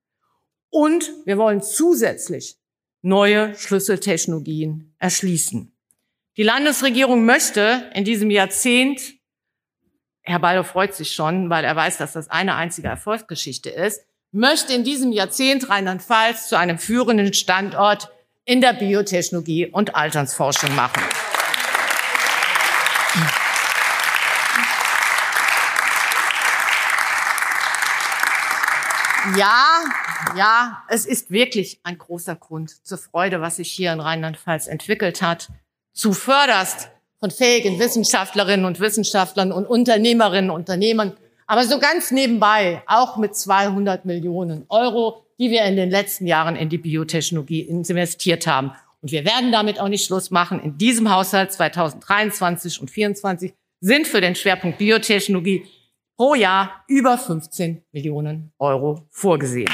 Und wir wollen zusätzlich neue Schlüsseltechnologien erschließen. Die Landesregierung möchte in diesem Jahrzehnt, Herr Baldo freut sich schon, weil er weiß, dass das eine einzige Erfolgsgeschichte ist, möchte in diesem Jahrzehnt Rheinland-Pfalz zu einem führenden Standort in der Biotechnologie und Alternsforschung machen. Ja, ja, es ist wirklich ein großer Grund zur Freude, was sich hier in Rheinland-Pfalz entwickelt hat. Zuvörderst von fähigen Wissenschaftlerinnen und Wissenschaftlern und Unternehmerinnen und Unternehmern aber so ganz nebenbei auch mit 200 Millionen Euro, die wir in den letzten Jahren in die Biotechnologie investiert haben. Und wir werden damit auch nicht Schluss machen. In diesem Haushalt 2023 und 2024 sind für den Schwerpunkt Biotechnologie pro Jahr über 15 Millionen Euro vorgesehen.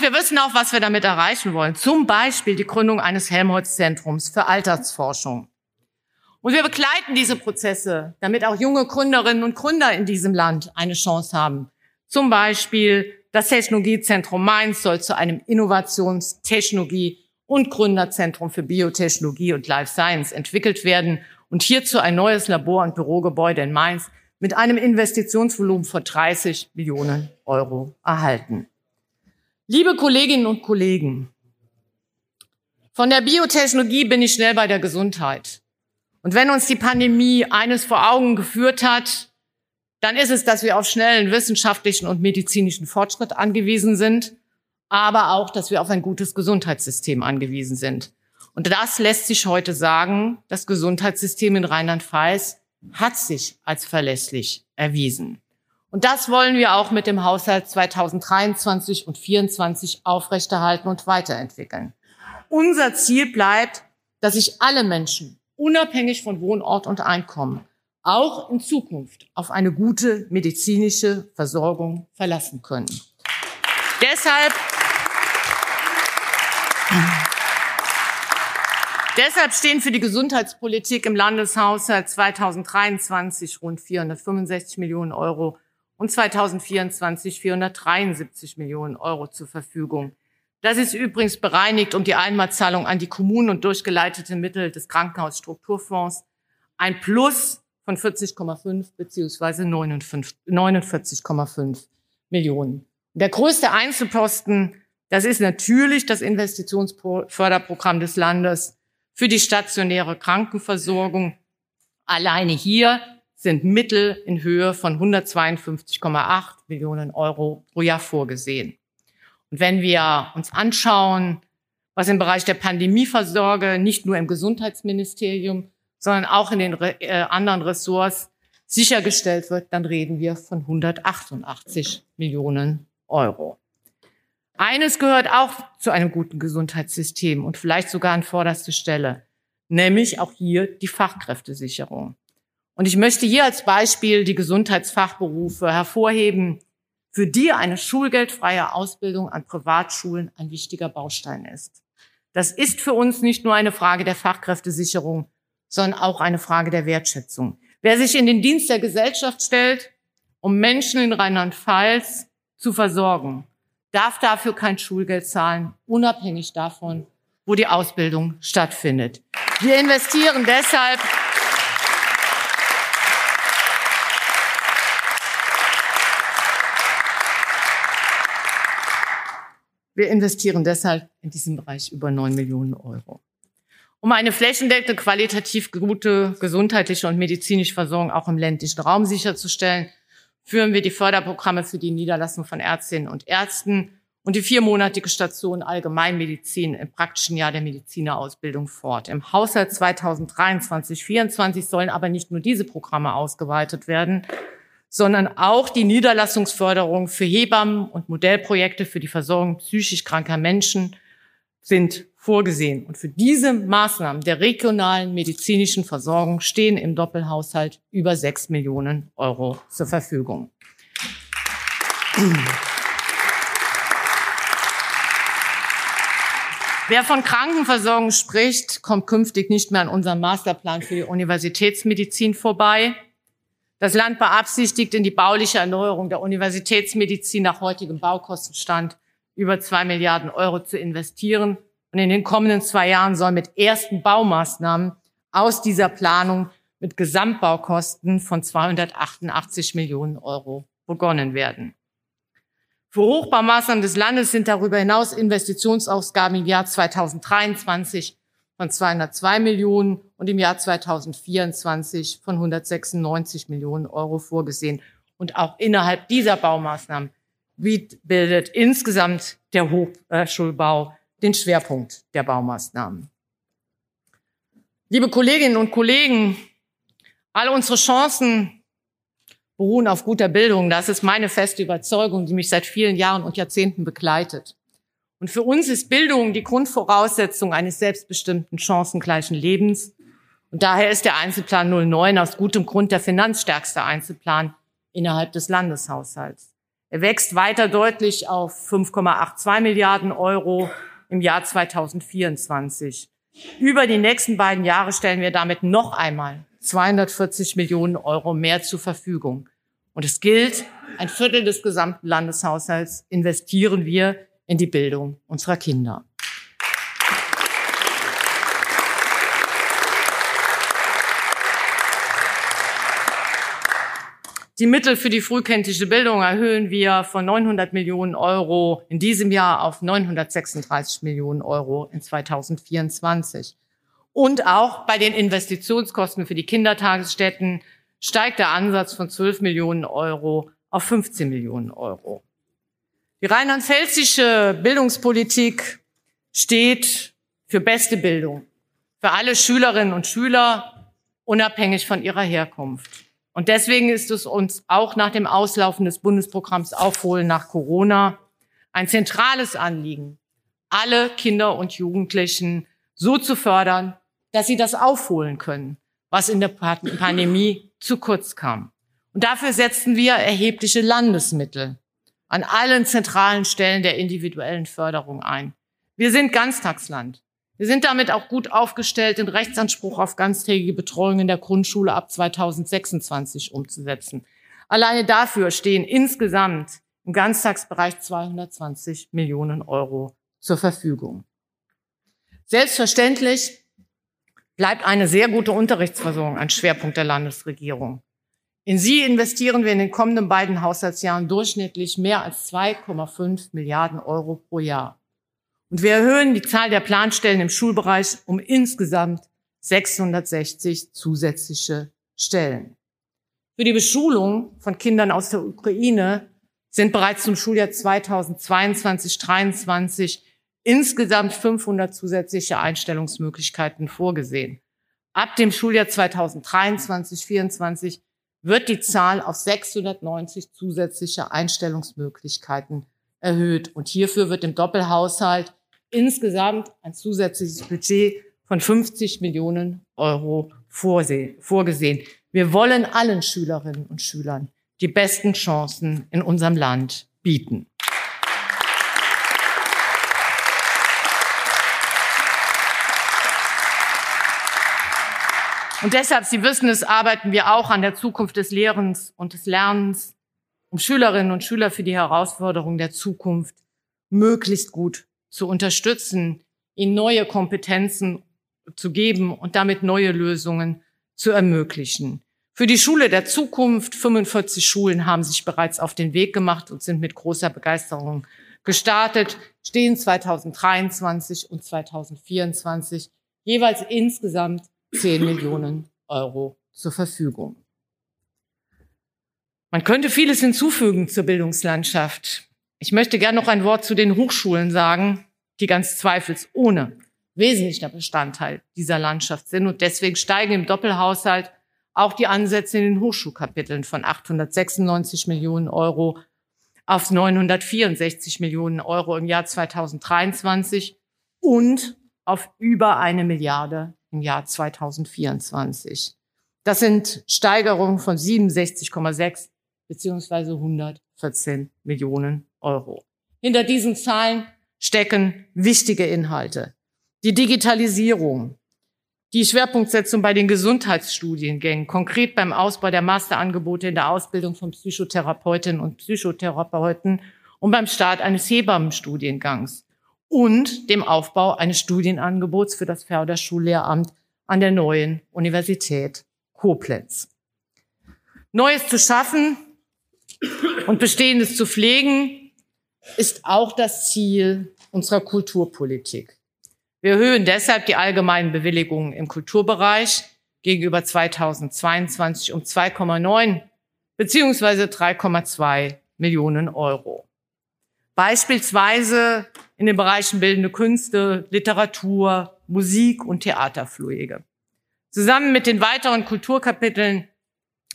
Und wir wissen auch, was wir damit erreichen wollen. Zum Beispiel die Gründung eines Helmholtz-Zentrums für Altersforschung. Und wir begleiten diese Prozesse, damit auch junge Gründerinnen und Gründer in diesem Land eine Chance haben. Zum Beispiel das Technologiezentrum Mainz soll zu einem Innovations-, Technologie- und Gründerzentrum für Biotechnologie und Life Science entwickelt werden und hierzu ein neues Labor- und Bürogebäude in Mainz mit einem Investitionsvolumen von 30 Millionen Euro erhalten. Liebe Kolleginnen und Kollegen, von der Biotechnologie bin ich schnell bei der Gesundheit. Und wenn uns die Pandemie eines vor Augen geführt hat, dann ist es, dass wir auf schnellen wissenschaftlichen und medizinischen Fortschritt angewiesen sind, aber auch, dass wir auf ein gutes Gesundheitssystem angewiesen sind. Und das lässt sich heute sagen, das Gesundheitssystem in Rheinland-Pfalz hat sich als verlässlich erwiesen. Und das wollen wir auch mit dem Haushalt 2023 und 2024 aufrechterhalten und weiterentwickeln. Unser Ziel bleibt, dass sich alle Menschen, unabhängig von Wohnort und Einkommen, auch in Zukunft auf eine gute medizinische Versorgung verlassen können. Deshalb Deshalb stehen für die Gesundheitspolitik im Landeshaushalt 2023 rund 465 Millionen Euro und 2024 473 Millionen Euro zur Verfügung. Das ist übrigens bereinigt um die Einmalzahlung an die Kommunen und durchgeleitete Mittel des Krankenhausstrukturfonds. Ein Plus von 40,5 beziehungsweise 49,5 Millionen. Der größte Einzelposten, das ist natürlich das Investitionsförderprogramm des Landes für die stationäre Krankenversorgung. Alleine hier sind Mittel in Höhe von 152,8 Millionen Euro pro Jahr vorgesehen. Und wenn wir uns anschauen, was im Bereich der Pandemieversorge nicht nur im Gesundheitsministerium, sondern auch in den äh, anderen Ressorts sichergestellt wird, dann reden wir von 188 Millionen Euro. Eines gehört auch zu einem guten Gesundheitssystem und vielleicht sogar an vorderste Stelle, nämlich auch hier die Fachkräftesicherung. Und ich möchte hier als Beispiel die Gesundheitsfachberufe hervorheben, für die eine schulgeldfreie Ausbildung an Privatschulen ein wichtiger Baustein ist. Das ist für uns nicht nur eine Frage der Fachkräftesicherung, sondern auch eine Frage der Wertschätzung. Wer sich in den Dienst der Gesellschaft stellt, um Menschen in Rheinland-Pfalz zu versorgen, darf dafür kein Schulgeld zahlen, unabhängig davon, wo die Ausbildung stattfindet. Wir investieren deshalb Wir investieren deshalb in diesem Bereich über 9 Millionen Euro. Um eine flächendeckende, qualitativ gute gesundheitliche und medizinische Versorgung auch im ländlichen Raum sicherzustellen, führen wir die Förderprogramme für die Niederlassung von Ärztinnen und Ärzten und die viermonatige Station Allgemeinmedizin im praktischen Jahr der Medizinerausbildung fort. Im Haushalt 2023-24 sollen aber nicht nur diese Programme ausgeweitet werden, sondern auch die Niederlassungsförderung für Hebammen und Modellprojekte für die Versorgung psychisch kranker Menschen sind vorgesehen. Und für diese Maßnahmen der regionalen medizinischen Versorgung stehen im Doppelhaushalt über sechs Millionen Euro zur Verfügung. Wer von Krankenversorgung spricht, kommt künftig nicht mehr an unserem Masterplan für die Universitätsmedizin vorbei. Das Land beabsichtigt, in die bauliche Erneuerung der Universitätsmedizin nach heutigem Baukostenstand über zwei Milliarden Euro zu investieren. Und in den kommenden zwei Jahren soll mit ersten Baumaßnahmen aus dieser Planung mit Gesamtbaukosten von 288 Millionen Euro begonnen werden. Für Hochbaumaßnahmen des Landes sind darüber hinaus Investitionsausgaben im Jahr 2023 von 202 Millionen und im Jahr 2024 von 196 Millionen Euro vorgesehen. Und auch innerhalb dieser Baumaßnahmen bildet insgesamt der Hochschulbau den Schwerpunkt der Baumaßnahmen. Liebe Kolleginnen und Kollegen, alle unsere Chancen beruhen auf guter Bildung. Das ist meine feste Überzeugung, die mich seit vielen Jahren und Jahrzehnten begleitet. Und für uns ist Bildung die Grundvoraussetzung eines selbstbestimmten, chancengleichen Lebens. Und daher ist der Einzelplan 09 aus gutem Grund der finanzstärkste Einzelplan innerhalb des Landeshaushalts. Er wächst weiter deutlich auf 5,82 Milliarden Euro im Jahr 2024. Über die nächsten beiden Jahre stellen wir damit noch einmal 240 Millionen Euro mehr zur Verfügung. Und es gilt, ein Viertel des gesamten Landeshaushalts investieren wir in die Bildung unserer Kinder. Die Mittel für die frühkindliche Bildung erhöhen wir von 900 Millionen Euro in diesem Jahr auf 936 Millionen Euro in 2024. Und auch bei den Investitionskosten für die Kindertagesstätten steigt der Ansatz von 12 Millionen Euro auf 15 Millionen Euro. Die rheinland-pfälzische Bildungspolitik steht für beste Bildung, für alle Schülerinnen und Schüler, unabhängig von ihrer Herkunft. Und deswegen ist es uns auch nach dem Auslaufen des Bundesprogramms Aufholen nach Corona ein zentrales Anliegen, alle Kinder und Jugendlichen so zu fördern, dass sie das aufholen können, was in der Pandemie zu kurz kam. Und dafür setzen wir erhebliche Landesmittel an allen zentralen Stellen der individuellen Förderung ein. Wir sind Ganztagsland. Wir sind damit auch gut aufgestellt, den Rechtsanspruch auf ganztägige Betreuung in der Grundschule ab 2026 umzusetzen. Alleine dafür stehen insgesamt im Ganztagsbereich 220 Millionen Euro zur Verfügung. Selbstverständlich bleibt eine sehr gute Unterrichtsversorgung ein Schwerpunkt der Landesregierung. In sie investieren wir in den kommenden beiden Haushaltsjahren durchschnittlich mehr als 2,5 Milliarden Euro pro Jahr. Und wir erhöhen die Zahl der Planstellen im Schulbereich um insgesamt 660 zusätzliche Stellen. Für die Beschulung von Kindern aus der Ukraine sind bereits zum Schuljahr 2022-23 insgesamt 500 zusätzliche Einstellungsmöglichkeiten vorgesehen. Ab dem Schuljahr 2023-24 wird die Zahl auf 690 zusätzliche Einstellungsmöglichkeiten erhöht. Und hierfür wird im Doppelhaushalt insgesamt ein zusätzliches Budget von 50 Millionen Euro vorgesehen. Wir wollen allen Schülerinnen und Schülern die besten Chancen in unserem Land bieten. Und deshalb, Sie wissen es, arbeiten wir auch an der Zukunft des Lehrens und des Lernens, um Schülerinnen und Schüler für die Herausforderungen der Zukunft möglichst gut zu unterstützen, ihnen neue Kompetenzen zu geben und damit neue Lösungen zu ermöglichen. Für die Schule der Zukunft, 45 Schulen haben sich bereits auf den Weg gemacht und sind mit großer Begeisterung gestartet, stehen 2023 und 2024 jeweils insgesamt 10 Millionen Euro zur Verfügung. Man könnte vieles hinzufügen zur Bildungslandschaft. Ich möchte gerne noch ein Wort zu den Hochschulen sagen, die ganz zweifelsohne wesentlicher Bestandteil dieser Landschaft sind. Und deswegen steigen im Doppelhaushalt auch die Ansätze in den Hochschulkapiteln von 896 Millionen Euro auf 964 Millionen Euro im Jahr 2023 und auf über eine Milliarde im Jahr 2024. Das sind Steigerungen von 67,6 beziehungsweise 114 Millionen Euro. Hinter diesen Zahlen stecken wichtige Inhalte. Die Digitalisierung, die Schwerpunktsetzung bei den Gesundheitsstudiengängen, konkret beim Ausbau der Masterangebote in der Ausbildung von Psychotherapeutinnen und Psychotherapeuten und beim Start eines Hebammenstudiengangs und dem Aufbau eines Studienangebots für das Förderschullehramt an der neuen Universität Koblenz. Neues zu schaffen und Bestehendes zu pflegen, ist auch das Ziel unserer Kulturpolitik. Wir erhöhen deshalb die allgemeinen Bewilligungen im Kulturbereich gegenüber 2022 um 2,9 beziehungsweise 3,2 Millionen Euro. Beispielsweise in den Bereichen bildende Künste, Literatur, Musik und Theaterfluege. Zusammen mit den weiteren Kulturkapiteln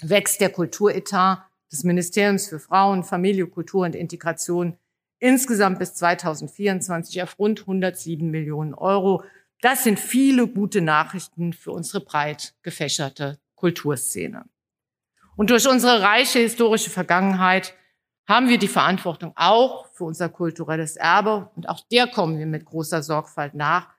wächst der Kulturetat des Ministeriums für Frauen, Familie, Kultur und Integration insgesamt bis 2024 auf rund 107 Millionen Euro. Das sind viele gute Nachrichten für unsere breit gefächerte Kulturszene. Und durch unsere reiche historische Vergangenheit haben wir die Verantwortung auch für unser kulturelles Erbe und auch der kommen wir mit großer Sorgfalt nach.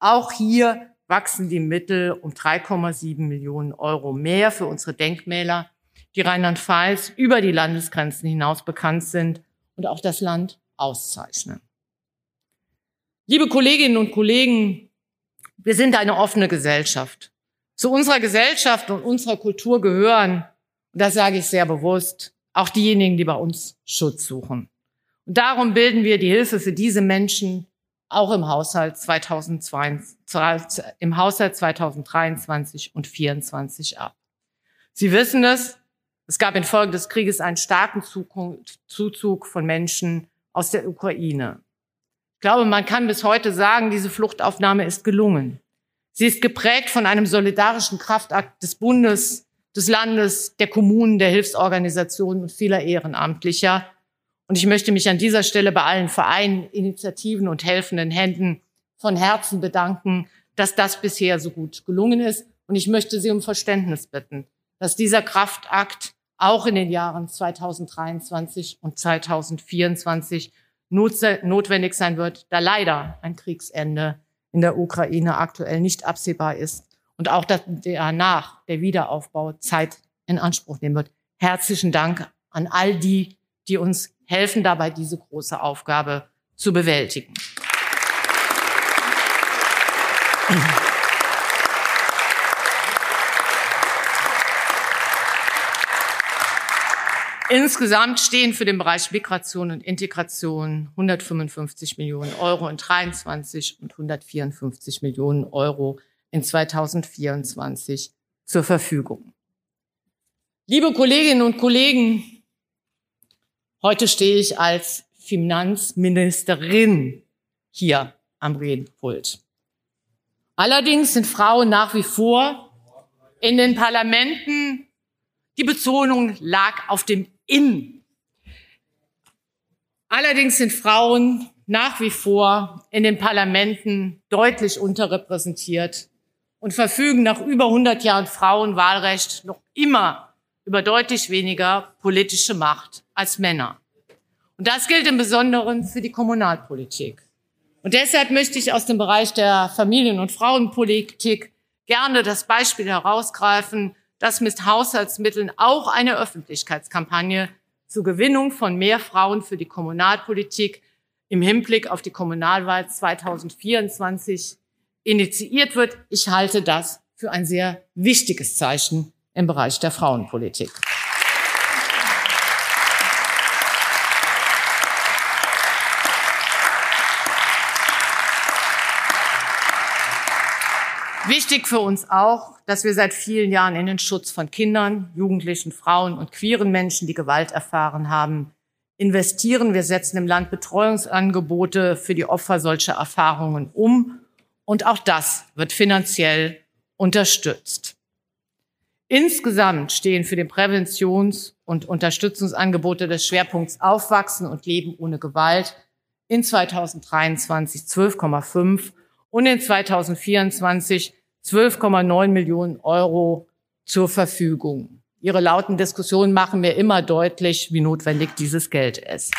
Auch hier wachsen die Mittel um 3,7 Millionen Euro mehr für unsere Denkmäler, die Rheinland-Pfalz über die Landesgrenzen hinaus bekannt sind und auch das Land auszeichnen. Liebe Kolleginnen und Kollegen, wir sind eine offene Gesellschaft. Zu unserer Gesellschaft und unserer Kultur gehören, und das sage ich sehr bewusst, auch diejenigen, die bei uns Schutz suchen. Und darum bilden wir die Hilfe für diese Menschen auch im Haushalt 2022, im Haushalt 2023 und 2024 ab. Sie wissen es, es gab infolge des Krieges einen starken Zuzug von Menschen aus der Ukraine. Ich glaube, man kann bis heute sagen, diese Fluchtaufnahme ist gelungen. Sie ist geprägt von einem solidarischen Kraftakt des Bundes, des Landes, der Kommunen, der Hilfsorganisationen und vieler Ehrenamtlicher. Und ich möchte mich an dieser Stelle bei allen Vereinen, Initiativen und helfenden Händen von Herzen bedanken, dass das bisher so gut gelungen ist. Und ich möchte Sie um Verständnis bitten, dass dieser Kraftakt auch in den Jahren 2023 und 2024 notwendig sein wird, da leider ein Kriegsende in der Ukraine aktuell nicht absehbar ist und auch danach der Wiederaufbau Zeit in Anspruch nehmen wird. Herzlichen Dank an all die, die uns helfen dabei, diese große Aufgabe zu bewältigen. Insgesamt stehen für den Bereich Migration und Integration 155 Millionen Euro in 23 und 154 Millionen Euro in 2024 zur Verfügung. Liebe Kolleginnen und Kollegen, heute stehe ich als Finanzministerin hier am Redepult. Allerdings sind Frauen nach wie vor in den Parlamenten, die Betonung lag auf dem In. Allerdings sind Frauen nach wie vor in den Parlamenten deutlich unterrepräsentiert und verfügen nach über 100 Jahren Frauenwahlrecht noch immer über deutlich weniger politische Macht als Männer. Und das gilt im Besonderen für die Kommunalpolitik. Und deshalb möchte ich aus dem Bereich der Familien- und Frauenpolitik gerne das Beispiel herausgreifen, dass mit Haushaltsmitteln auch eine Öffentlichkeitskampagne zur Gewinnung von mehr Frauen für die Kommunalpolitik im Hinblick auf die Kommunalwahl 2024 initiiert wird. Ich halte das für ein sehr wichtiges Zeichen im Bereich der Frauenpolitik. Wichtig für uns auch, dass wir seit vielen Jahren in den Schutz von Kindern, Jugendlichen, Frauen und queeren Menschen, die Gewalt erfahren haben, investieren. Wir setzen im Land Betreuungsangebote für die Opfer solcher Erfahrungen um und auch das wird finanziell unterstützt. Insgesamt stehen für den Präventions- und Unterstützungsangebote des Schwerpunkts Aufwachsen und Leben ohne Gewalt in 2023 12,5 und in 2024 12,9 Millionen Euro zur Verfügung. Ihre lauten Diskussionen machen mir immer deutlich, wie notwendig dieses Geld ist.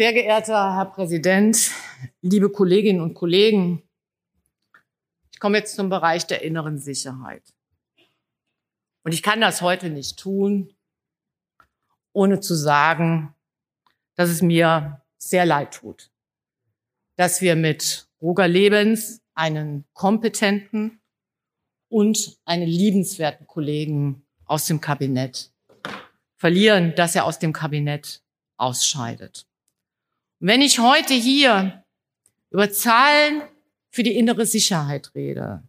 Sehr geehrter Herr Präsident, liebe Kolleginnen und Kollegen, ich komme jetzt zum Bereich der inneren Sicherheit. Und ich kann das heute nicht tun, ohne zu sagen, dass es mir sehr leid tut, dass wir mit Roger Lebens einen kompetenten und einen liebenswerten Kollegen aus dem Kabinett verlieren, dass er aus dem Kabinett ausscheidet. Wenn ich heute hier über Zahlen für die innere Sicherheit rede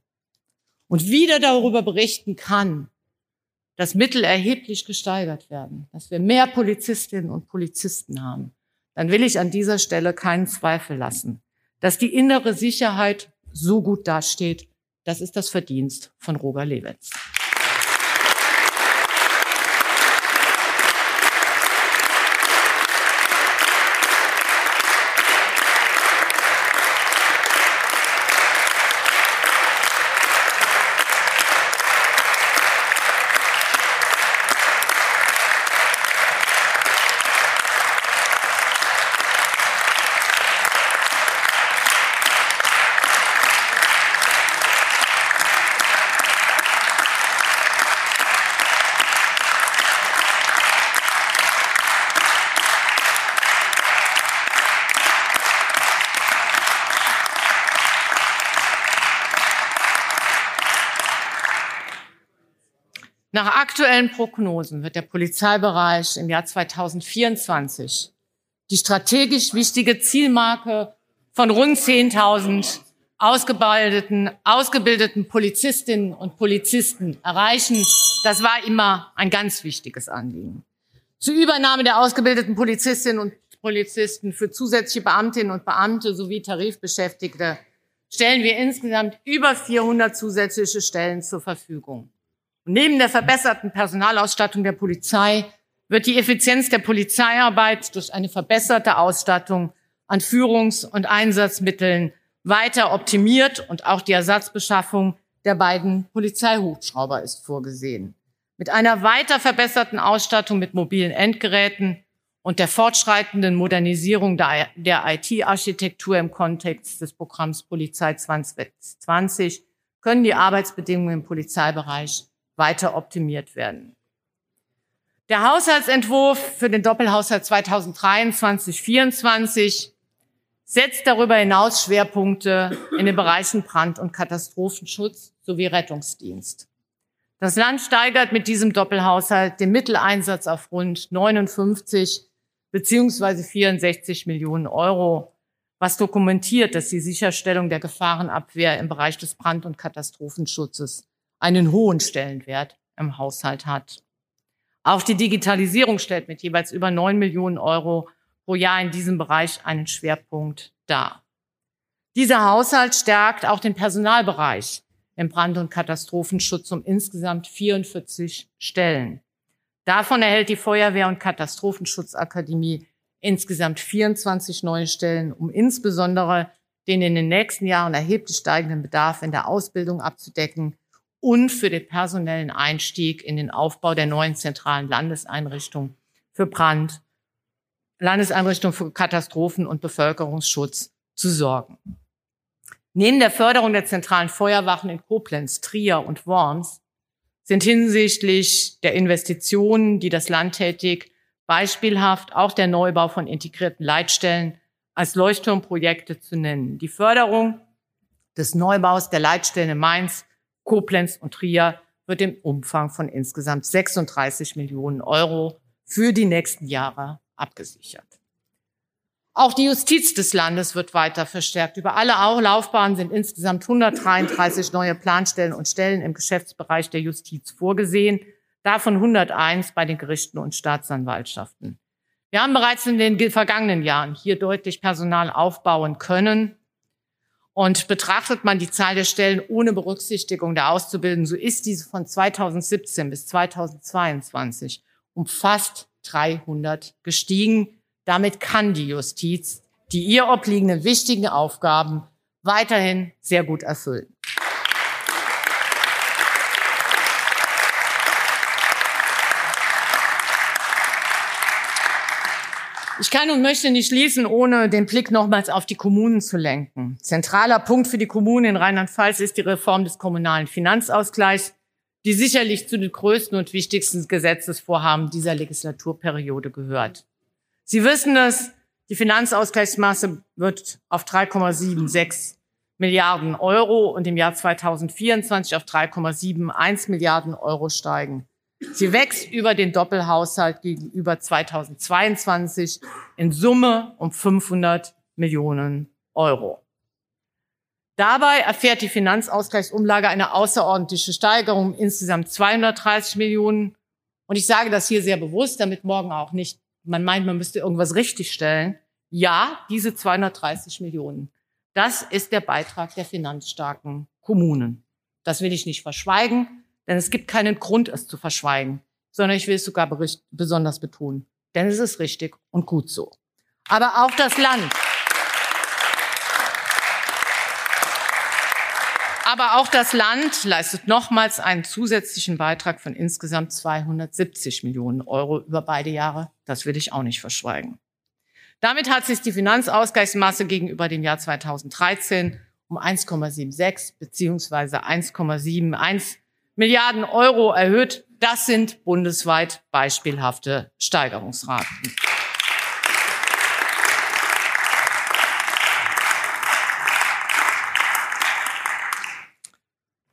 und wieder darüber berichten kann, dass Mittel erheblich gesteigert werden, dass wir mehr Polizistinnen und Polizisten haben, dann will ich an dieser Stelle keinen Zweifel lassen, dass die innere Sicherheit so gut dasteht. Das ist das Verdienst von Roger Lewitz. Aktuellen Prognosen wird der Polizeibereich im Jahr 2024 die strategisch wichtige Zielmarke von rund 10.000 ausgebildeten, ausgebildeten Polizistinnen und Polizisten erreichen. Das war immer ein ganz wichtiges Anliegen. Zur Übernahme der ausgebildeten Polizistinnen und Polizisten für zusätzliche Beamtinnen und Beamte sowie Tarifbeschäftigte stellen wir insgesamt über 400 zusätzliche Stellen zur Verfügung. Neben der verbesserten Personalausstattung der Polizei wird die Effizienz der Polizeiarbeit durch eine verbesserte Ausstattung an Führungs- und Einsatzmitteln weiter optimiert und auch die Ersatzbeschaffung der beiden Polizeihubschrauber ist vorgesehen. Mit einer weiter verbesserten Ausstattung mit mobilen Endgeräten und der fortschreitenden Modernisierung der, der IT-Architektur im Kontext des Programms Polizei 2020 können die Arbeitsbedingungen im Polizeibereich weiter optimiert werden. Der Haushaltsentwurf für den Doppelhaushalt 2023-24 setzt darüber hinaus Schwerpunkte in den Bereichen Brand- und Katastrophenschutz sowie Rettungsdienst. Das Land steigert mit diesem Doppelhaushalt den Mitteleinsatz auf rund 59 beziehungsweise 64 Millionen Euro, was dokumentiert, dass die Sicherstellung der Gefahrenabwehr im Bereich des Brand- und Katastrophenschutzes einen hohen Stellenwert im Haushalt hat. Auch die Digitalisierung stellt mit jeweils über 9 Millionen Euro pro Jahr in diesem Bereich einen Schwerpunkt dar. Dieser Haushalt stärkt auch den Personalbereich im Brand- und Katastrophenschutz um insgesamt 44 Stellen. Davon erhält die Feuerwehr- und Katastrophenschutzakademie insgesamt 24 neue Stellen, um insbesondere den in den nächsten Jahren erheblich steigenden Bedarf in der Ausbildung abzudecken und für den personellen Einstieg in den Aufbau der neuen zentralen Landeseinrichtung für Brand, Landeseinrichtung für Katastrophen und Bevölkerungsschutz zu sorgen. Neben der Förderung der zentralen Feuerwachen in Koblenz, Trier und Worms sind hinsichtlich der Investitionen, die das Land tätigt, beispielhaft auch der Neubau von integrierten Leitstellen als Leuchtturmprojekte zu nennen. Die Förderung des Neubaus der Leitstellen in Mainz Koblenz und Trier wird im Umfang von insgesamt 36 Millionen Euro für die nächsten Jahre abgesichert. Auch die Justiz des Landes wird weiter verstärkt. Über alle Laufbahnen sind insgesamt 133 neue Planstellen und Stellen im Geschäftsbereich der Justiz vorgesehen, davon 101 bei den Gerichten und Staatsanwaltschaften. Wir haben bereits in den vergangenen Jahren hier deutlich Personal aufbauen können. Und betrachtet man die Zahl der Stellen ohne Berücksichtigung der Auszubildenden, so ist diese von 2017 bis 2022 um fast 300 gestiegen. Damit kann die Justiz die ihr obliegenden wichtigen Aufgaben weiterhin sehr gut erfüllen. Ich kann und möchte nicht schließen, ohne den Blick nochmals auf die Kommunen zu lenken. Zentraler Punkt für die Kommunen in Rheinland-Pfalz ist die Reform des kommunalen Finanzausgleichs, die sicherlich zu den größten und wichtigsten Gesetzesvorhaben dieser Legislaturperiode gehört. Sie wissen es, die Finanzausgleichsmasse wird auf 3,76 Milliarden Euro und im Jahr 2024 auf 3,71 Milliarden Euro steigen. Sie wächst über den Doppelhaushalt gegenüber 2022 in Summe um 500 Millionen Euro. Dabei erfährt die Finanzausgleichsumlage eine außerordentliche Steigerung um insgesamt 230 Millionen. Und ich sage das hier sehr bewusst, damit morgen auch nicht, man meint, man müsste irgendwas richtigstellen. Ja, diese 230 Millionen, das ist der Beitrag der finanzstarken Kommunen. Das will ich nicht verschweigen, denn es gibt keinen Grund, es zu verschweigen, sondern ich will es sogar besonders betonen, denn es ist richtig und gut so. Aber auch das Land Aber auch das Land leistet nochmals einen zusätzlichen Beitrag von insgesamt 270 Millionen Euro über beide Jahre. Das will ich auch nicht verschweigen. Damit hat sich die Finanzausgleichsmasse gegenüber dem Jahr 2013 um 1,76 beziehungsweise 1,71 Milliarden Euro erhöht. Das sind bundesweit beispielhafte Steigerungsraten.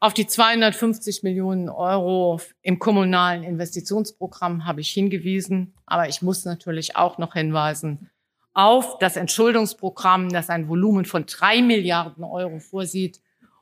Auf die 250 Millionen Euro im kommunalen Investitionsprogramm habe ich hingewiesen. Aber ich muss natürlich auch noch hinweisen auf das Entschuldungsprogramm, das ein Volumen von drei Milliarden Euro vorsieht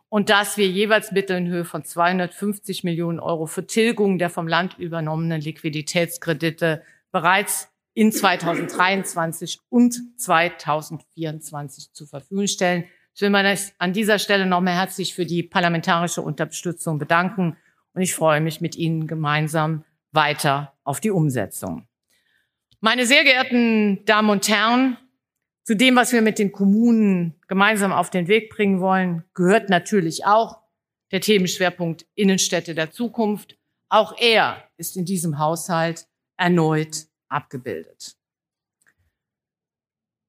und dass wir jeweils Mittel in Höhe von 250 Millionen Euro für Tilgung der vom Land übernommenen Liquiditätskredite bereits in 2023 und 2024 zur Verfügung stellen. Ich will mich an dieser Stelle nochmal herzlich für die parlamentarische Unterstützung bedanken und ich freue mich mit Ihnen gemeinsam weiter auf die Umsetzung. Meine sehr geehrten Damen und Herren, zu dem, was wir mit den Kommunen gemeinsam auf den Weg bringen wollen, gehört natürlich auch der Themenschwerpunkt Innenstädte der Zukunft. Auch er ist in diesem Haushalt erneut abgebildet.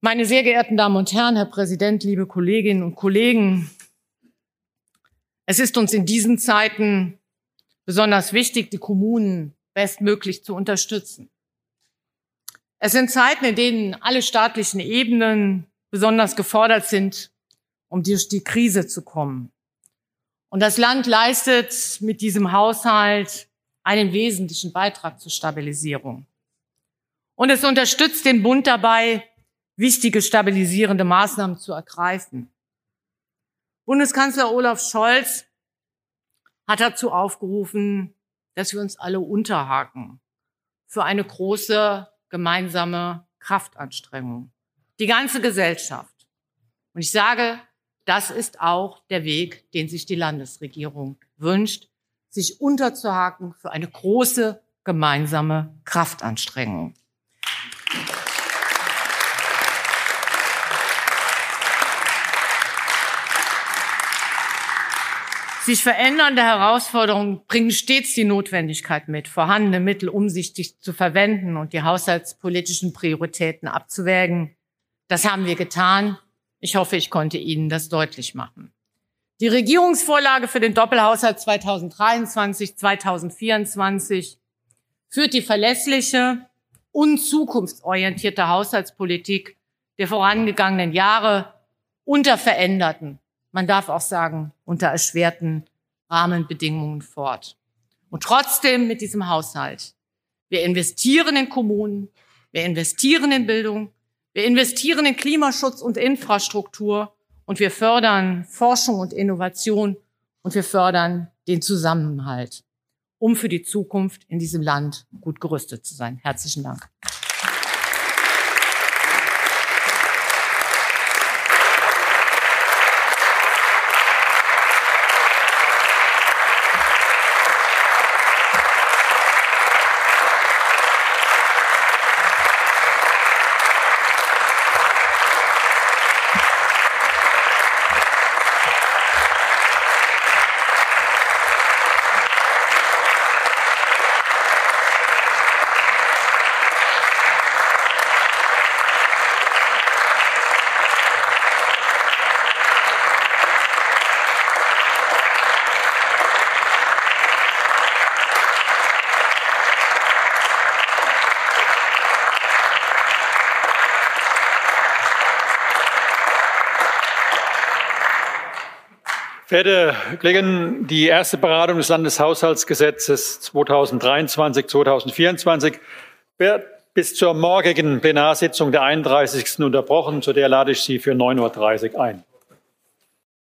Meine sehr geehrten Damen und Herren, Herr Präsident, liebe Kolleginnen und Kollegen, es ist uns in diesen Zeiten besonders wichtig, die Kommunen bestmöglich zu unterstützen. Es sind Zeiten, in denen alle staatlichen Ebenen besonders gefordert sind, um durch die Krise zu kommen. Und das Land leistet mit diesem Haushalt einen wesentlichen Beitrag zur Stabilisierung. Und es unterstützt den Bund dabei, wichtige stabilisierende Maßnahmen zu ergreifen. Bundeskanzler Olaf Scholz hat dazu aufgerufen, dass wir uns alle unterhaken für eine große gemeinsame Kraftanstrengung. Die ganze Gesellschaft. Und ich sage, das ist auch der Weg, den sich die Landesregierung wünscht, sich unterzuhaken für eine große gemeinsame Kraftanstrengung. Sich verändernde Herausforderungen bringen stets die Notwendigkeit mit, vorhandene Mittel umsichtig zu verwenden und die haushaltspolitischen Prioritäten abzuwägen. Das haben wir getan. Ich hoffe, ich konnte Ihnen das deutlich machen. Die Regierungsvorlage für den Doppelhaushalt 2023, 2024 führt die verlässliche und zukunftsorientierte Haushaltspolitik der vorangegangenen Jahre unter veränderten man darf auch sagen, unter erschwerten Rahmenbedingungen fort. Und trotzdem mit diesem Haushalt. Wir investieren in Kommunen, wir investieren in Bildung, wir investieren in Klimaschutz und Infrastruktur und wir fördern Forschung und Innovation und wir fördern den Zusammenhalt, um für die Zukunft in diesem Land gut gerüstet zu sein. Herzlichen Dank. Verehrte Kollegen, die erste Beratung des Landeshaushaltsgesetzes 2023-2024 wird bis zur morgigen Plenarsitzung der 31. unterbrochen. Zu der lade ich Sie für 9.30 Uhr ein.